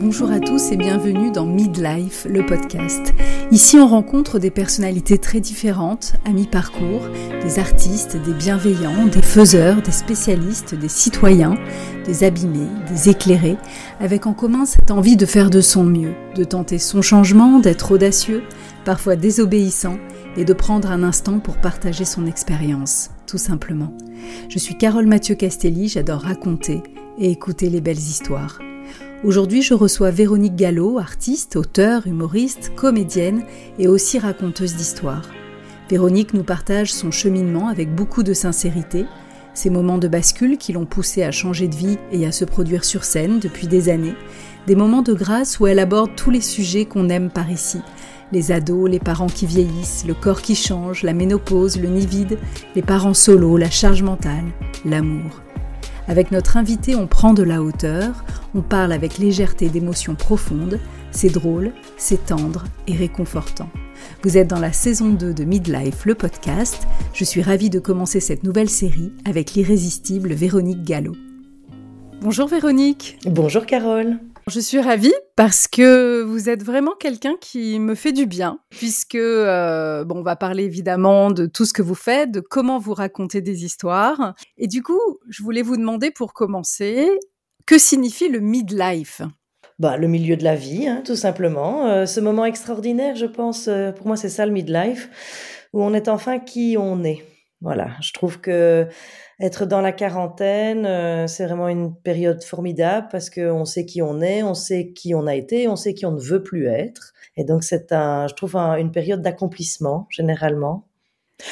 Bonjour à tous et bienvenue dans Midlife, le podcast. Ici, on rencontre des personnalités très différentes, à mi-parcours, des artistes, des bienveillants, des faiseurs, des spécialistes, des citoyens, des abîmés, des éclairés, avec en commun cette envie de faire de son mieux, de tenter son changement, d'être audacieux, parfois désobéissant, et de prendre un instant pour partager son expérience, tout simplement. Je suis Carole Mathieu Castelli, j'adore raconter et écouter les belles histoires. Aujourd'hui, je reçois Véronique Gallo, artiste, auteure, humoriste, comédienne et aussi raconteuse d'histoires. Véronique nous partage son cheminement avec beaucoup de sincérité, ses moments de bascule qui l'ont poussée à changer de vie et à se produire sur scène depuis des années, des moments de grâce où elle aborde tous les sujets qu'on aime par ici, les ados, les parents qui vieillissent, le corps qui change, la ménopause, le nid vide, les parents solos, la charge mentale, l'amour. Avec notre invité, on prend de la hauteur, on parle avec légèreté d'émotions profondes, c'est drôle, c'est tendre et réconfortant. Vous êtes dans la saison 2 de Midlife, le podcast. Je suis ravie de commencer cette nouvelle série avec l'irrésistible Véronique Gallo. Bonjour Véronique. Bonjour Carole. Je suis ravie parce que vous êtes vraiment quelqu'un qui me fait du bien, puisque euh, bon, on va parler évidemment de tout ce que vous faites, de comment vous racontez des histoires. Et du coup, je voulais vous demander pour commencer, que signifie le midlife? Bah, le milieu de la vie, hein, tout simplement. Euh, ce moment extraordinaire, je pense, euh, pour moi, c'est ça le midlife, où on est enfin qui on est. Voilà, je trouve que être dans la quarantaine, euh, c'est vraiment une période formidable parce qu'on sait qui on est, on sait qui on a été, on sait qui on ne veut plus être. Et donc c'est un, je trouve une période d'accomplissement généralement.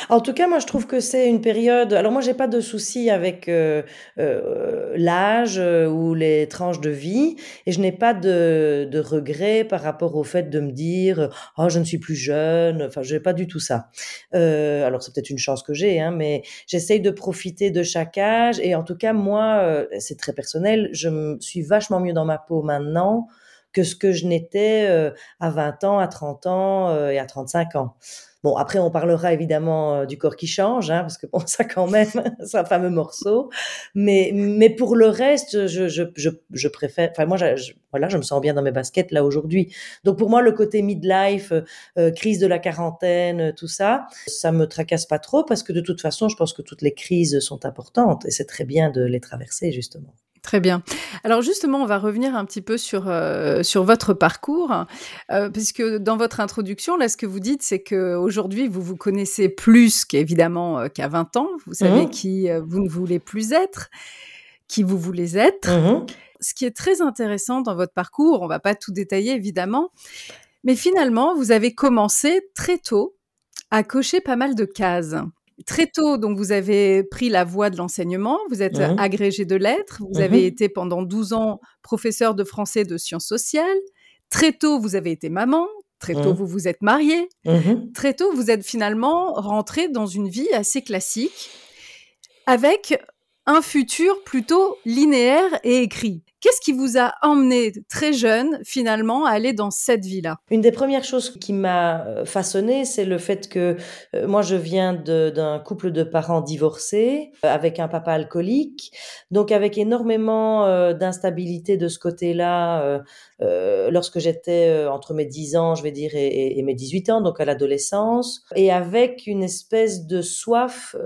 En tout cas, moi, je trouve que c'est une période. Alors, moi, j'ai pas de souci avec euh, euh, l'âge euh, ou les tranches de vie, et je n'ai pas de, de regret par rapport au fait de me dire oh je ne suis plus jeune. Enfin, je n'ai pas du tout ça. Alors, c'est peut-être une chance que j'ai, hein, mais j'essaye de profiter de chaque âge, et en tout cas, moi, c'est très personnel. Je me suis vachement mieux dans ma peau maintenant que ce que je n'étais à 20 ans, à 30 ans et à 35 ans. Bon, après, on parlera évidemment euh, du corps qui change, hein, parce que bon, ça quand même, c'est un fameux morceau. Mais, mais pour le reste, je, je, je, je préfère. Enfin, moi, je, voilà, je me sens bien dans mes baskets là aujourd'hui. Donc pour moi, le côté midlife, euh, euh, crise de la quarantaine, tout ça, ça me tracasse pas trop parce que de toute façon, je pense que toutes les crises sont importantes et c'est très bien de les traverser justement. Très bien. Alors justement, on va revenir un petit peu sur, euh, sur votre parcours, euh, puisque dans votre introduction, là, ce que vous dites, c'est qu'aujourd'hui, vous vous connaissez plus qu'évidemment euh, qu'à 20 ans. Vous savez mmh. qui vous ne voulez plus être, qui vous voulez être. Mmh ce qui est très intéressant dans votre parcours, on va pas tout détailler évidemment, mais finalement, vous avez commencé très tôt à cocher pas mal de cases. Très tôt, donc vous avez pris la voie de l'enseignement, vous êtes mmh agrégé de lettres, vous mmh avez été pendant 12 ans professeur de français de sciences sociales. Très tôt, vous avez été maman. Très tôt, mmh. vous vous êtes marié. Très tôt, vous êtes finalement rentré dans une vie assez classique avec un futur plutôt linéaire et écrit. Qu'est-ce qui vous a emmené très jeune finalement à aller dans cette vie-là? Une des premières choses qui m'a euh, façonné, c'est le fait que euh, moi je viens d'un couple de parents divorcés euh, avec un papa alcoolique, donc avec énormément d'instabilité de ce côté-là lorsque j'étais entre mes 10 ans, je vais dire, et, et mes 18 ans, donc à l'adolescence, et avec une espèce de soif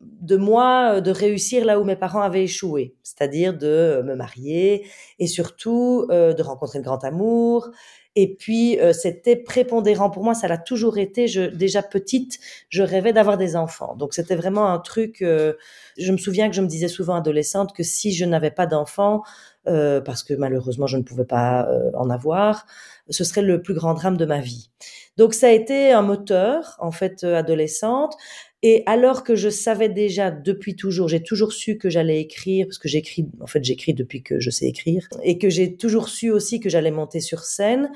de moi euh, de réussir là où mes parents avaient échoué, c'est-à-dire de euh, me marier et surtout euh, de rencontrer le grand amour. Et puis c'était prépondérant pour moi, ça l'a toujours été. Je, déjà petite, je rêvais d'avoir des enfants. Donc c'était vraiment un truc. je me souviens que je me disais souvent adolescente que si je n'avais pas d'enfants, parce que malheureusement je ne pouvais pas en avoir, ce serait le plus grand drame de ma vie. Donc ça a été un moteur en fait adolescente. Et alors que je savais déjà depuis toujours, j'ai toujours su que j'allais écrire, parce que j'écris, en fait j'écris depuis que je sais écrire, et que j'ai toujours su aussi que j'allais monter sur scène.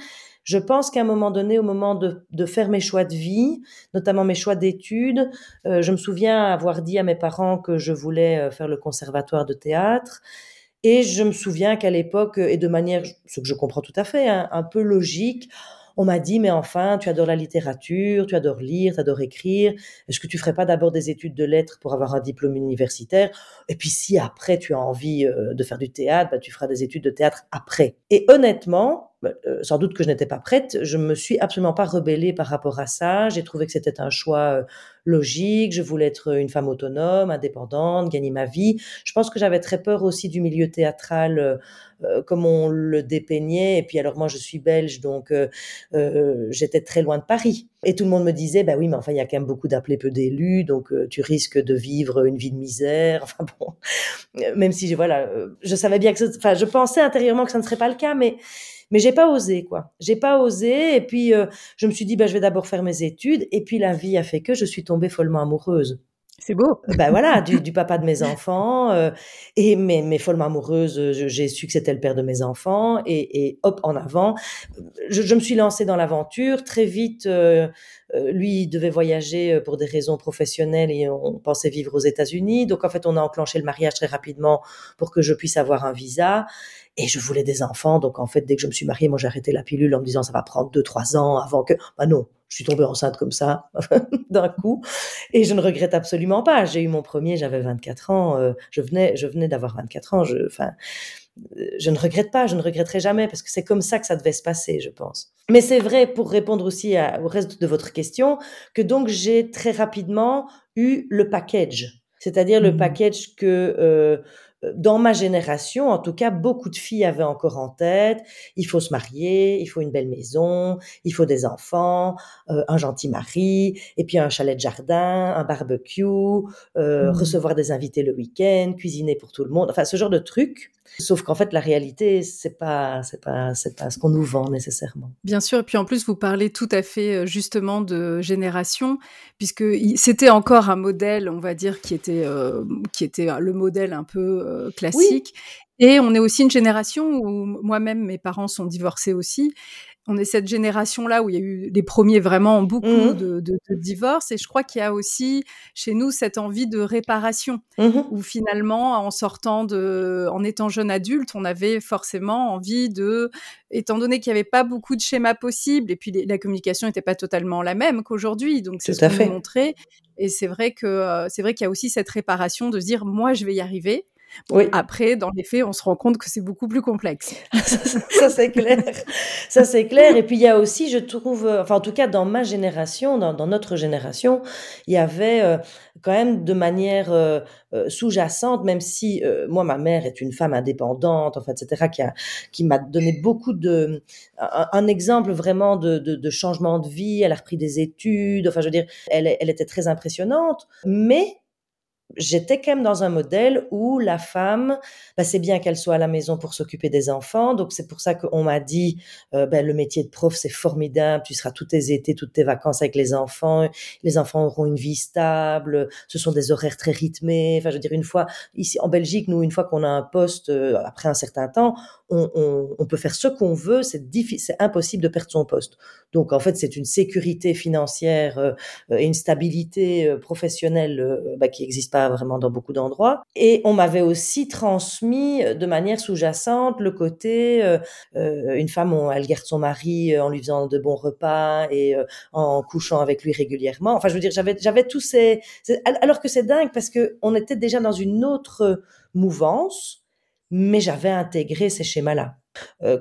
Je pense qu'à un moment donné, au moment de, faire mes choix de vie, notamment mes choix d'études, euh, je me souviens avoir dit à mes parents que je voulais euh, faire le conservatoire de théâtre. Et je me souviens qu'à l'époque, et de manière, ce que je comprends tout à fait, hein, un peu logique, on m'a dit, mais enfin, tu adores la littérature, tu adores lire, tu adores écrire. Est-ce que tu ferais pas d'abord des études de lettres pour avoir un diplôme universitaire? Et puis si après tu as envie euh, de faire du théâtre, bah, tu feras des études de théâtre après. Et honnêtement, bah, euh, sans doute que je n'étais pas prête, je me suis absolument pas rebellée par rapport à ça. J'ai trouvé que c'était un choix euh, logique. Je voulais être une femme autonome, indépendante, gagner ma vie. Je pense que j'avais très peur aussi du milieu théâtral euh, comme on le dépeignait. Et puis alors moi, je suis belge, donc euh, euh, j'étais très loin de Paris. Et tout le monde me disait, bah oui, mais enfin, il y a quand même beaucoup d'appelés, peu d'élus, donc tu risques de vivre une vie de misère. Enfin bon, même si voilà, je savais bien que, enfin, je pensais intérieurement que ça ne serait pas le cas, mais mais j'ai pas osé quoi. J'ai pas osé et puis je me suis dit bah je vais d'abord faire mes études et puis la vie a fait que je suis tombée follement amoureuse. C'est beau. Ben voilà, du, du, papa de mes enfants. Euh, et mes, mes folles amoureuses, j'ai su que c'était le père de mes enfants. Et, et hop, en avant. Je, je, me suis lancée dans l'aventure. Très vite, euh, euh, lui, devait voyager pour des raisons professionnelles et on pensait vivre aux États-Unis. Donc, en fait, on a enclenché le mariage très rapidement pour que je puisse avoir un visa. Et je voulais des enfants. Donc, en fait, dès que je me suis mariée, moi, j'ai arrêté la pilule en me disant ça va prendre deux, trois ans avant que. Bah non, je suis tombée enceinte comme ça d'un coup et je ne regrette absolument pas. J'ai eu mon premier, j'avais 24 ans, euh, je venais je venais d'avoir 24 ans, je enfin je ne regrette pas, je ne regretterai jamais parce que c'est comme ça que ça devait se passer, je pense. Mais c'est vrai pour répondre aussi au reste de votre question que donc j'ai très rapidement eu le package, c'est-à-dire le mmh package que euh, dans ma génération, en tout cas, beaucoup de filles avaient encore en tête, il faut se marier, il faut une belle maison, il faut des enfants, euh, un gentil mari, et puis un chalet de jardin, un barbecue, euh, mmh. recevoir des invités le week-end, cuisiner pour tout le monde, enfin ce genre de trucs. Sauf qu'en fait, la réalité, c'est pas, c'est pas, c'est pas ce qu'on nous vend nécessairement. Bien sûr. Et puis en plus, vous parlez tout à fait euh, justement de génération, puisque c'était encore un modèle, on va dire, qui était, euh, qui était le modèle un peu euh, classique. Et on est aussi une génération où moi-même, mes parents sont divorcés aussi on est cette génération-là où il y a eu les premiers vraiment beaucoup mmh de, de, de, divorces. Et je crois qu'il y a aussi chez nous cette envie de réparation, mmh où finalement, en sortant de, en étant jeune adulte, on avait forcément envie de, étant donné qu'il n'y avait pas beaucoup de schémas possibles, et puis la communication n'était pas totalement la même qu'aujourd'hui. Donc c'est ce qu'on montrait. Et c'est vrai que euh, c'est vrai qu'il y a aussi cette réparation de se dire, moi, je vais y arriver. Oui. Après, dans les faits, on se rend compte que c'est beaucoup plus complexe. ça, c'est clair. Ça, c'est clair. Et puis, il y a aussi, je trouve, euh, enfin, en tout cas, dans ma génération, dans, dans notre génération, il y avait euh, quand même de manière euh, euh sous-jacente, même si moi, ma mère est une femme indépendante, enfin, etc., qui, a, qui m'a donné beaucoup de, un, un exemple vraiment de, de, de, changement de vie. Elle a repris des études. Enfin, je veux dire, elle, elle était très impressionnante. Mais j'étais quand même dans un modèle où la femme, bah, c'est bien qu'elle soit à la maison pour s'occuper des enfants. Donc c'est pour ça qu'on m'a dit, euh, ben, le métier de prof c'est formidable, tu seras tous tes étés, toutes tes vacances avec les enfants, les enfants auront une vie stable, ce sont des horaires très rythmés. Enfin, je veux dire une fois ici en Belgique, nous une fois qu'on a un poste euh, après un certain temps, on, on, on peut faire ce qu'on veut, c'est c'est impossible de perdre son poste. Donc en fait c'est une sécurité financière euh, et une stabilité professionnelle bah, qui n'existe pas vraiment dans beaucoup d'endroits. Et on m'avait aussi transmis euh, de manière sous-jacente le côté euh, euh, une femme, elle garde son mari en lui faisant de bons repas et en couchant avec lui régulièrement. Enfin, je veux dire, j'avais j'avais tous ces, alors que c'est dingue parce que on était déjà dans une autre mouvance, mais j'avais intégré ces schémas-là.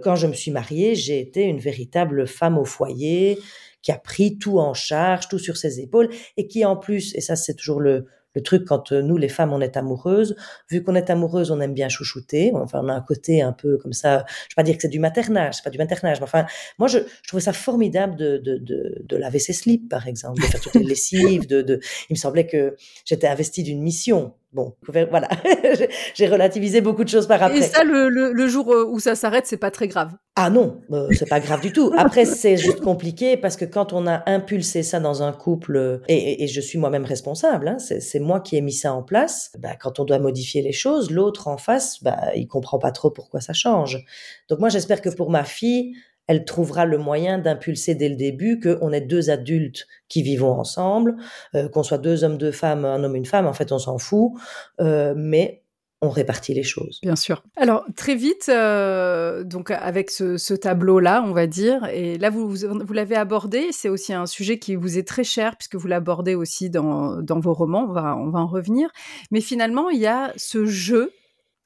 quand je me suis mariée, j'ai été une véritable femme au foyer qui a pris tout en charge, tout sur ses épaules, et qui en plus, et ça c'est toujours le, le truc quand euh, nous les femmes on est amoureuses vu qu'on est amoureuse on aime bien chouchouter. Enfin on a un côté un peu comme ça. Je vais pas dire que c'est du maternage c'est pas du maternage mais enfin moi je, je trouvais ça formidable de, de, de, de, laver ses slips par exemple de faire toutes les lessives de, de il me semblait que j'étais investie d'une mission Bon, voilà, j'ai relativisé beaucoup de choses par après. Et ça, le, le, le jour euh, où ça s'arrête, c'est pas très grave. Ah non, euh, c'est pas grave du tout. Après, c'est juste compliqué parce que quand on a impulsé ça dans un couple, euh, et, et, je suis moi-même responsable, hein, c'est moi qui ai mis ça en place. Bah, quand on doit modifier les choses, l'autre en face, bah, il comprend pas trop pourquoi ça change. Donc moi, j'espère que pour ma fille, elle trouvera le moyen d'impulser dès le début qu'on est deux adultes qui vivons ensemble, euh, qu'on soit deux hommes, deux femmes, un homme, une femme, en fait on s'en fout, euh, mais on répartit les choses. Bien sûr. Alors très vite, euh, donc avec ce, tableau-là, on va dire, et là vous, l'avez abordé, c'est aussi un sujet qui vous est très cher puisque vous l'abordez aussi dans, vos romans, va, on va en revenir. Mais finalement, il y a ce jeu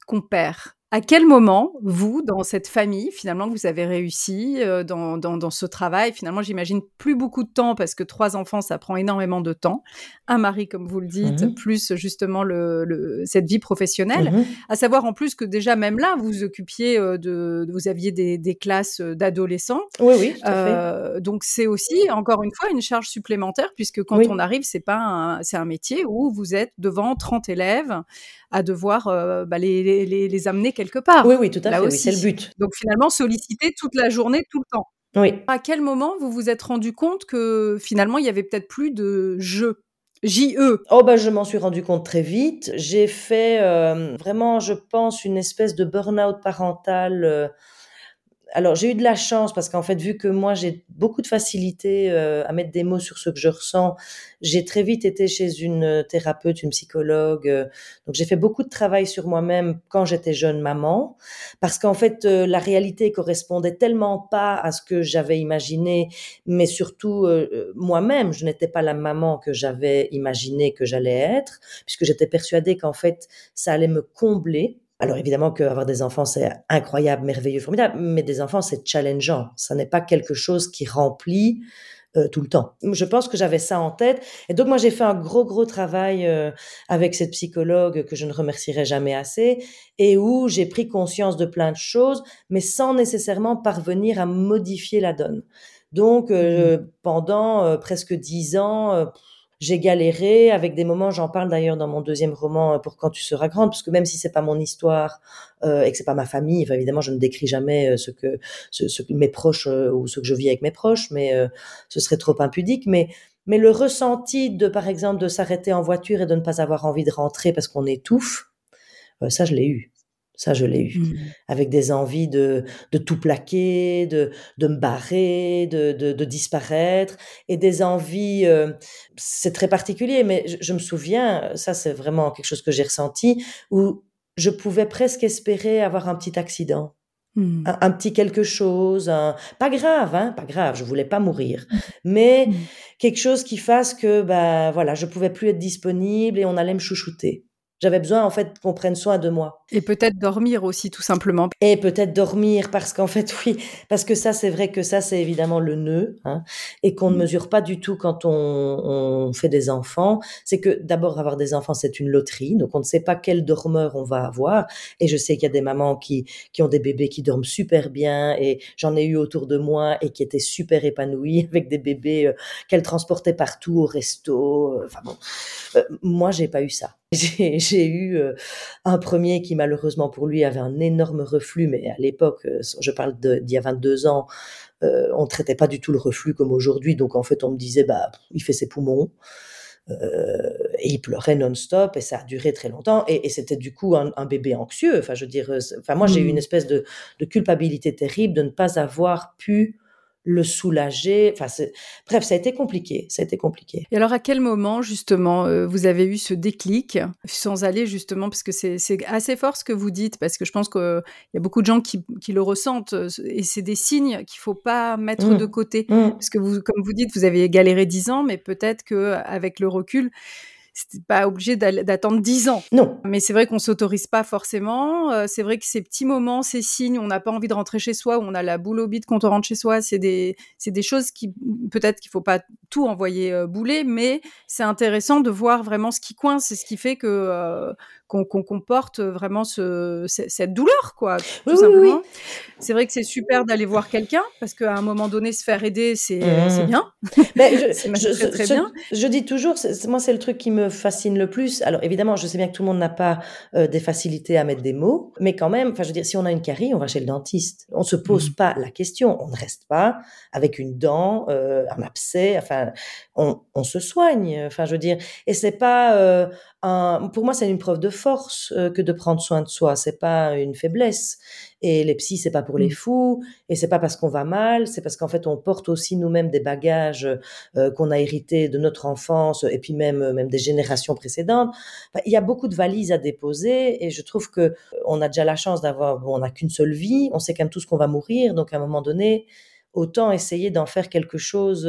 qu'on perd à quel moment, vous, dans cette famille, finalement, vous avez réussi euh, dans, dans, ce travail? Finalement, j'imagine plus beaucoup de temps parce que trois enfants, ça prend énormément de temps. Un mari, comme vous le dites, mmh plus justement le, cette vie professionnelle. Mmh à savoir en plus que déjà, même là, vous occupiez euh, de, vous aviez des, des classes d'adolescents. Oui, oui, tout à fait. Euh, donc c'est aussi, encore une fois, une charge supplémentaire puisque quand on arrive, c'est pas c'est un métier où vous êtes devant 30 élèves à devoir bah, les, les, les amener quelque part. Oui, oui, tout à fait, c'est le but. Donc finalement, solliciter toute la journée, tout le temps. Oui. À quel moment vous vous êtes rendu compte que finalement, il y avait peut-être plus de jeu? JE Oh bah je m'en suis rendu compte très vite. J'ai fait euh, vraiment, je pense, une espèce de burn-out parental euh, alors j'ai eu de la chance parce qu'en fait vu que moi j'ai beaucoup de facilité euh, à mettre des mots sur ce que je ressens, j'ai très vite été chez une thérapeute, une psychologue. Euh, donc j'ai fait beaucoup de travail sur moi-même quand j'étais jeune maman parce qu'en fait euh, la réalité correspondait tellement pas à ce que j'avais imaginé, mais surtout moi-même je n'étais pas la maman que j'avais imaginé que j'allais être puisque j'étais persuadée qu'en fait ça allait me combler alors évidemment qu'avoir des enfants, c'est incroyable, merveilleux, formidable, mais des enfants, c'est challengeant. Ça n'est pas quelque chose qui remplit euh, tout le temps. Je pense que j'avais ça en tête. Et donc moi, j'ai fait un gros, gros travail euh, avec cette psychologue que je ne remercierai jamais assez, et où j'ai pris conscience de plein de choses, mais sans nécessairement parvenir à modifier la donne. Donc euh, mmh. pendant presque dix ans j'ai galéré avec des moments, j'en parle d'ailleurs dans mon deuxième roman euh, pour quand tu seras grande, parce que même si c'est pas mon histoire euh, et que c'est pas ma famille, évidemment je ne décris jamais euh, ce que ce, ce mes proches ou ce que je vis avec mes proches, mais ce serait trop impudique. Mais mais le ressenti de par exemple de s'arrêter en voiture et de ne pas avoir envie de rentrer parce qu'on étouffe, ça je l'ai eu. Ça, je l'ai eu. Mmh. Avec des envies de, de tout plaquer, de, de me barrer, de, de, de disparaître, et des envies, euh, c'est très particulier, mais je, me souviens, ça c'est vraiment quelque chose que j'ai ressenti, où je pouvais presque espérer avoir un petit accident. Mmh. Un, petit quelque chose, pas grave, hein, pas grave, je voulais pas mourir, mmh. mais quelque chose qui fasse que, bah voilà, je pouvais plus être disponible et on allait me chouchouter. J'avais besoin en fait qu'on prenne soin de moi. Et peut-être dormir aussi tout simplement. Et peut-être dormir parce qu'en fait oui, parce que ça c'est vrai que ça c'est évidemment le nœud hein, et qu'on ne mmh. mesure pas du tout quand on, on fait des enfants. C'est que d'abord avoir des enfants c'est une loterie, donc on ne sait pas quel dormeur on va avoir. Et je sais qu'il y a des mamans qui qui ont des bébés qui dorment super bien et j'en ai eu autour de moi et qui étaient super épanouies avec des bébés euh, qu'elles transportaient partout au resto. Euh, enfin bon, euh, moi j'ai pas eu ça. J'ai eu euh, un premier qui malheureusement pour lui avait un énorme reflux, mais à l'époque, euh, je parle d'il y a 22 ans, euh, on traitait pas du tout le reflux comme aujourd'hui. Donc en fait, on me disait, bah, il fait ses poumons. et il pleurait non-stop et ça a duré très longtemps et, c'était du coup un, bébé anxieux. Enfin, je veux dire, enfin moi j'ai eu une mmh. espèce de, de, culpabilité terrible de ne pas avoir pu le soulager. Enfin, bref, ça a été compliqué. Ça a été compliqué. Et alors, à quel moment justement euh, vous avez eu ce déclic, sans aller justement, parce que c'est assez fort ce que vous dites, parce que je pense qu'il y a beaucoup de gens qui, le ressentent, euh, et c'est des signes qu'il faut pas mettre mmh. de côté, mmh. parce que vous, comme vous dites, vous avez galéré dix ans, mais peut-être que avec le recul, c'était pas obligé d'attendre dix ans. Non. Mais c'est vrai qu'on s'autorise pas forcément. Euh, c'est vrai que ces petits moments, ces signes, on n'a pas envie de rentrer chez soi, où on a la boule au bide quand on rentre chez soi, c'est des, c'est des choses qui, peut-être qu'il faut pas tout envoyer euh, bouler, mais c'est intéressant de voir vraiment ce qui coince, c'est ce qui fait que, euh, qu'on comporte vraiment ce, cette douleur, quoi, tout simplement. C'est vrai que c'est super d'aller voir quelqu'un parce qu'à un moment donné, se faire aider, c'est mmh. bien. Mais je, je, très bien. Je dis toujours, moi, c'est le truc qui me fascine le plus. Alors évidemment, je sais bien que tout le monde n'a pas euh, des facilités à mettre des mots, mais quand même, enfin, je veux dire, si on a une carie, on va chez le dentiste. On se pose mmh. pas la question. On ne reste pas avec une dent, euh, un abcès. Enfin, on, on, se soigne. Enfin, je veux dire, et c'est pas euh, pour moi, c'est une preuve de force euh, que de prendre soin de soi. C'est pas une faiblesse. Et les psys, c'est pas pour les mmh. fous. Et c'est pas parce qu'on va mal. C'est parce qu'en fait, on porte aussi nous-mêmes des bagages euh, qu'on a hérités de notre enfance et puis même même des générations précédentes. il y a beaucoup de valises à déposer. Et je trouve que on a déjà la chance d'avoir, on n'a qu'une seule vie. On sait quand même tous qu'on va mourir. Donc à un moment donné, autant essayer d'en faire quelque chose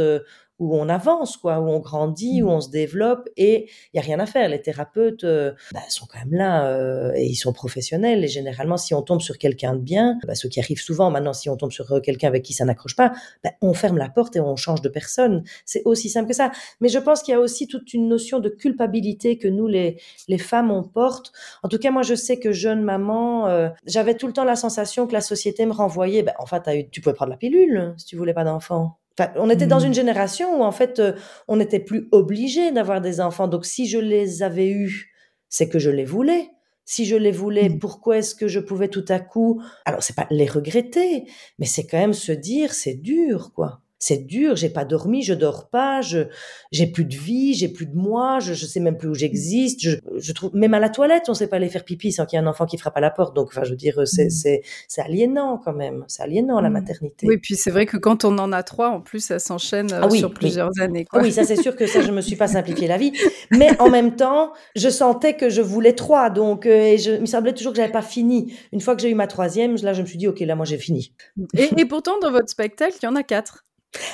où on avance, quoi, où on grandit, où mmh. on se développe, et il y a rien à faire. Les thérapeutes euh, bah, sont quand même là euh, et ils sont professionnels. Et généralement, si on tombe sur quelqu'un de bien, bah, ce qui arrive souvent maintenant, si on tombe sur euh, quelqu'un avec qui ça n'accroche pas, bah, on ferme la porte et on change de personne. C'est aussi simple que ça. Mais je pense qu'il y a aussi toute une notion de culpabilité que nous, les, les femmes, on porte. En tout cas, moi, je sais que jeune maman, j'avais tout le temps la sensation que la société me renvoyait. Ben, en fait, tu pouvais prendre la pilule si tu voulais pas d'enfant on était dans mmh. une génération où en fait, euh, on n'était plus obligé d'avoir des enfants. Donc, si je les avais eus, c'est que je les voulais. Si je les voulais, mmh. pourquoi est-ce que je pouvais tout à coup Alors, c'est pas les regretter, mais c'est quand même se dire, c'est dur, quoi c'est dur, j'ai pas dormi, je dors pas, je j'ai plus de vie, j'ai plus de moi, je, je sais même plus où j'existe, je, je trouve même à la toilette, on sait pas aller faire pipi sans qu'il y ait un enfant qui frappe à la porte. Donc enfin je veux dire c'est mmh. c'est c'est aliénant quand même, c'est aliénant la mmh. maternité. Oui, puis c'est vrai que quand on en a trois en plus ça s'enchaîne euh, ah sur plusieurs années quoi. Ah oui, ça c'est sûr que ça je me suis pas simplifié la vie, mais en même temps, je sentais que je voulais trois donc euh, et je il me semblait toujours que j'avais pas fini. Une fois que j'ai eu ma troisième, là je me suis dit OK, là moi j'ai fini. Et, et pourtant dans votre spectacle, il y en a quatre.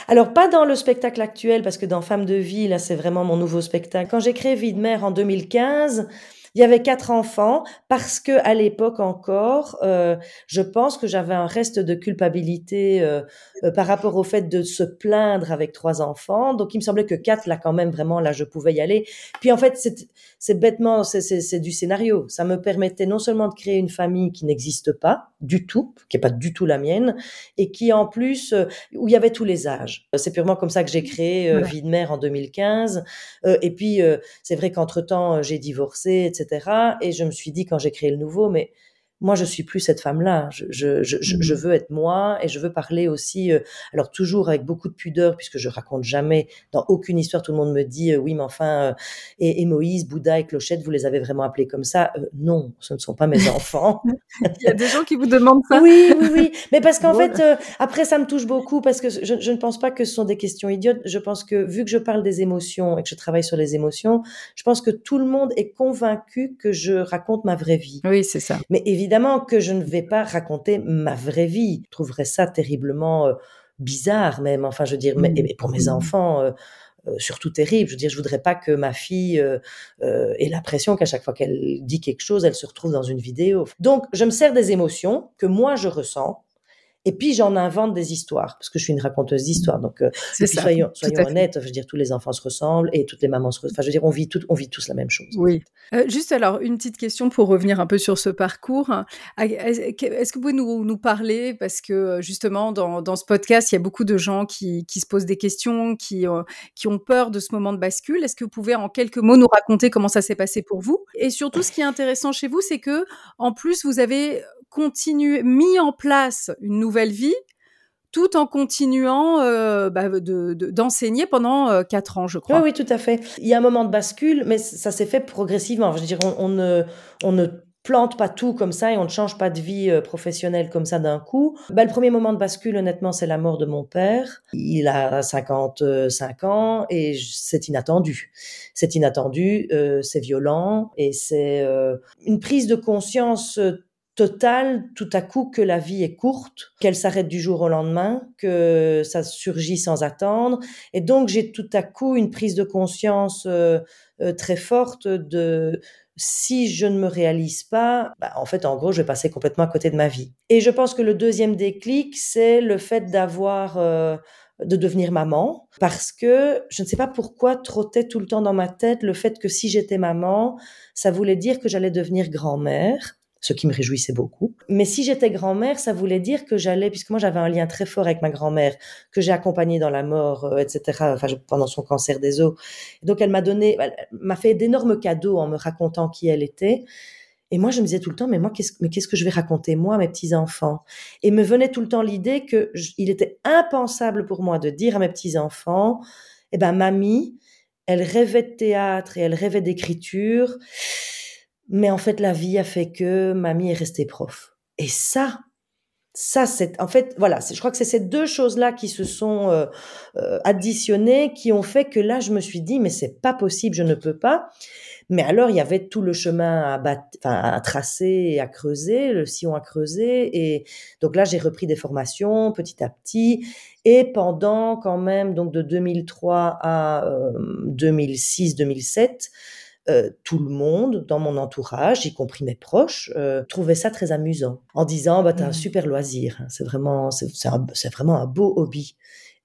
Alors pas dans le spectacle actuel parce que dans Femme de vie là c'est vraiment mon nouveau spectacle. Quand j'ai créé Vie de mère en 2015, il y avait quatre enfants parce que à l'époque encore, euh, je pense que j'avais un reste de culpabilité euh, euh, par rapport au fait de se plaindre avec trois enfants. Donc il me semblait que quatre là quand même vraiment là je pouvais y aller. Puis en fait c'est bêtement c'est du scénario. Ça me permettait non seulement de créer une famille qui n'existe pas du tout, qui est pas du tout la mienne, et qui en plus où il y avait tous les âges. C'est purement comme ça que j'ai créé Vie de mère en 2015. et puis c'est vrai qu'entre temps j'ai divorcé, etc. Et je me suis dit quand j'ai créé le nouveau, mais moi je suis plus cette femme-là. Je, je, je, je, mmh. veux être moi et je veux parler aussi. Euh, alors toujours avec beaucoup de pudeur puisque je raconte jamais dans aucune histoire. Tout le monde me dit euh, oui, mais enfin euh, et, Moïse, Bouddha et Clochette, vous les avez vraiment appelés comme ça Non, ce ne sont pas mes enfants. Il y a des gens qui vous demandent ça. Oui, oui, oui. Mais parce qu'en fait après ça me touche beaucoup parce que je, je, ne pense pas que ce sont des questions idiotes. Je pense que vu que je parle des émotions et que je travaille sur les émotions, je pense que tout le monde est convaincu que je raconte ma vraie vie. Oui, c'est ça. Mais évidemment évidemment que je ne vais pas raconter ma vraie vie. Je trouverais ça terriblement euh, bizarre même. Enfin, je veux dire, mais, pour mes mmh. enfants, euh, euh, surtout terrible. Je veux dire, je voudrais pas que ma fille ait l'impression qu'à chaque fois qu'elle dit quelque chose, elle se retrouve dans une vidéo. Donc, je me sers des émotions que moi je ressens et puis j'en invente des histoires parce que je suis une raconteuse d'histoires. Donc euh, soyons, soyons honnêtes, je veux dire tous les enfants se ressemblent et toutes les mamans se ressemblent. Enfin, je veux dire on vit tout, on vit tous la même chose. Oui. Euh, juste alors une petite question pour revenir un peu sur ce parcours. Est-ce que vous pouvez nous, nous parler parce que euh, justement dans, dans, ce podcast il y a beaucoup de gens qui, qui se posent des questions, qui qui ont peur de ce moment de bascule. Est-ce que vous pouvez en quelques mots nous raconter comment ça s'est passé pour vous? Et surtout ce qui est intéressant chez vous, c'est que en plus vous avez mis en place une nouvelle vie tout en continuant euh, bah, d'enseigner pendant euh, quatre ans, je crois. Oui, oui, tout à fait. Il y a un moment de bascule, mais ça s'est fait progressivement. Je on, ne, on ne plante pas tout comme ça et on ne change pas de vie euh, professionnelle comme ça d'un coup. Bah, le premier moment de bascule, honnêtement, c'est la mort de mon père. Il a 55 ans et c'est inattendu. C'est inattendu, c'est violent et c'est une prise de conscience total tout à coup que la vie est courte, qu'elle s'arrête du jour au lendemain, que ça surgit sans attendre. Et donc j'ai tout à coup une prise de conscience euh, euh, très forte de si je ne me réalise pas, bah, en fait, en gros, je vais passer complètement à côté de ma vie. Et je pense que le deuxième déclic, c'est le fait d'avoir, euh, de devenir maman, parce que je ne sais pas pourquoi trottait tout le temps dans ma tête le fait que si j'étais maman, ça voulait dire que j'allais devenir grand-mère ce qui me réjouissait beaucoup. Mais si j'étais grand-mère, ça voulait dire que j'allais, puisque moi j'avais un lien très fort avec ma grand-mère, que j'ai accompagnée dans la mort, euh, etc., enfin, pendant son cancer des os. donc elle m'a donné, m'a fait d'énormes cadeaux en me racontant qui elle était. Et moi, je me disais tout le temps, mais moi, qu'est-ce, mais qu'est-ce que je vais raconter moi à mes petits enfants Et me venait tout le temps l'idée que il était impensable pour moi de dire à mes petits enfants, eh ben, mamie, elle rêvait de théâtre et elle rêvait d'écriture. Mais en fait, la vie a fait que mamie est restée prof. Et ça, ça, c'est en fait, voilà, je crois que c'est ces deux choses-là qui se sont euh, euh, additionnées, qui ont fait que là, je me suis dit, mais c'est pas possible, je ne peux pas. Mais alors, il y avait tout le chemin à, à tracer et à creuser, le sillon à creuser. Et donc là, j'ai repris des formations petit à petit. Et pendant quand même, donc de 2003 à 2006, 2007, euh, tout le monde dans mon entourage, y compris mes proches, euh, trouvait ça très amusant, en disant bah t'as un mmh. super loisir, hein. c'est vraiment c'est vraiment un beau hobby.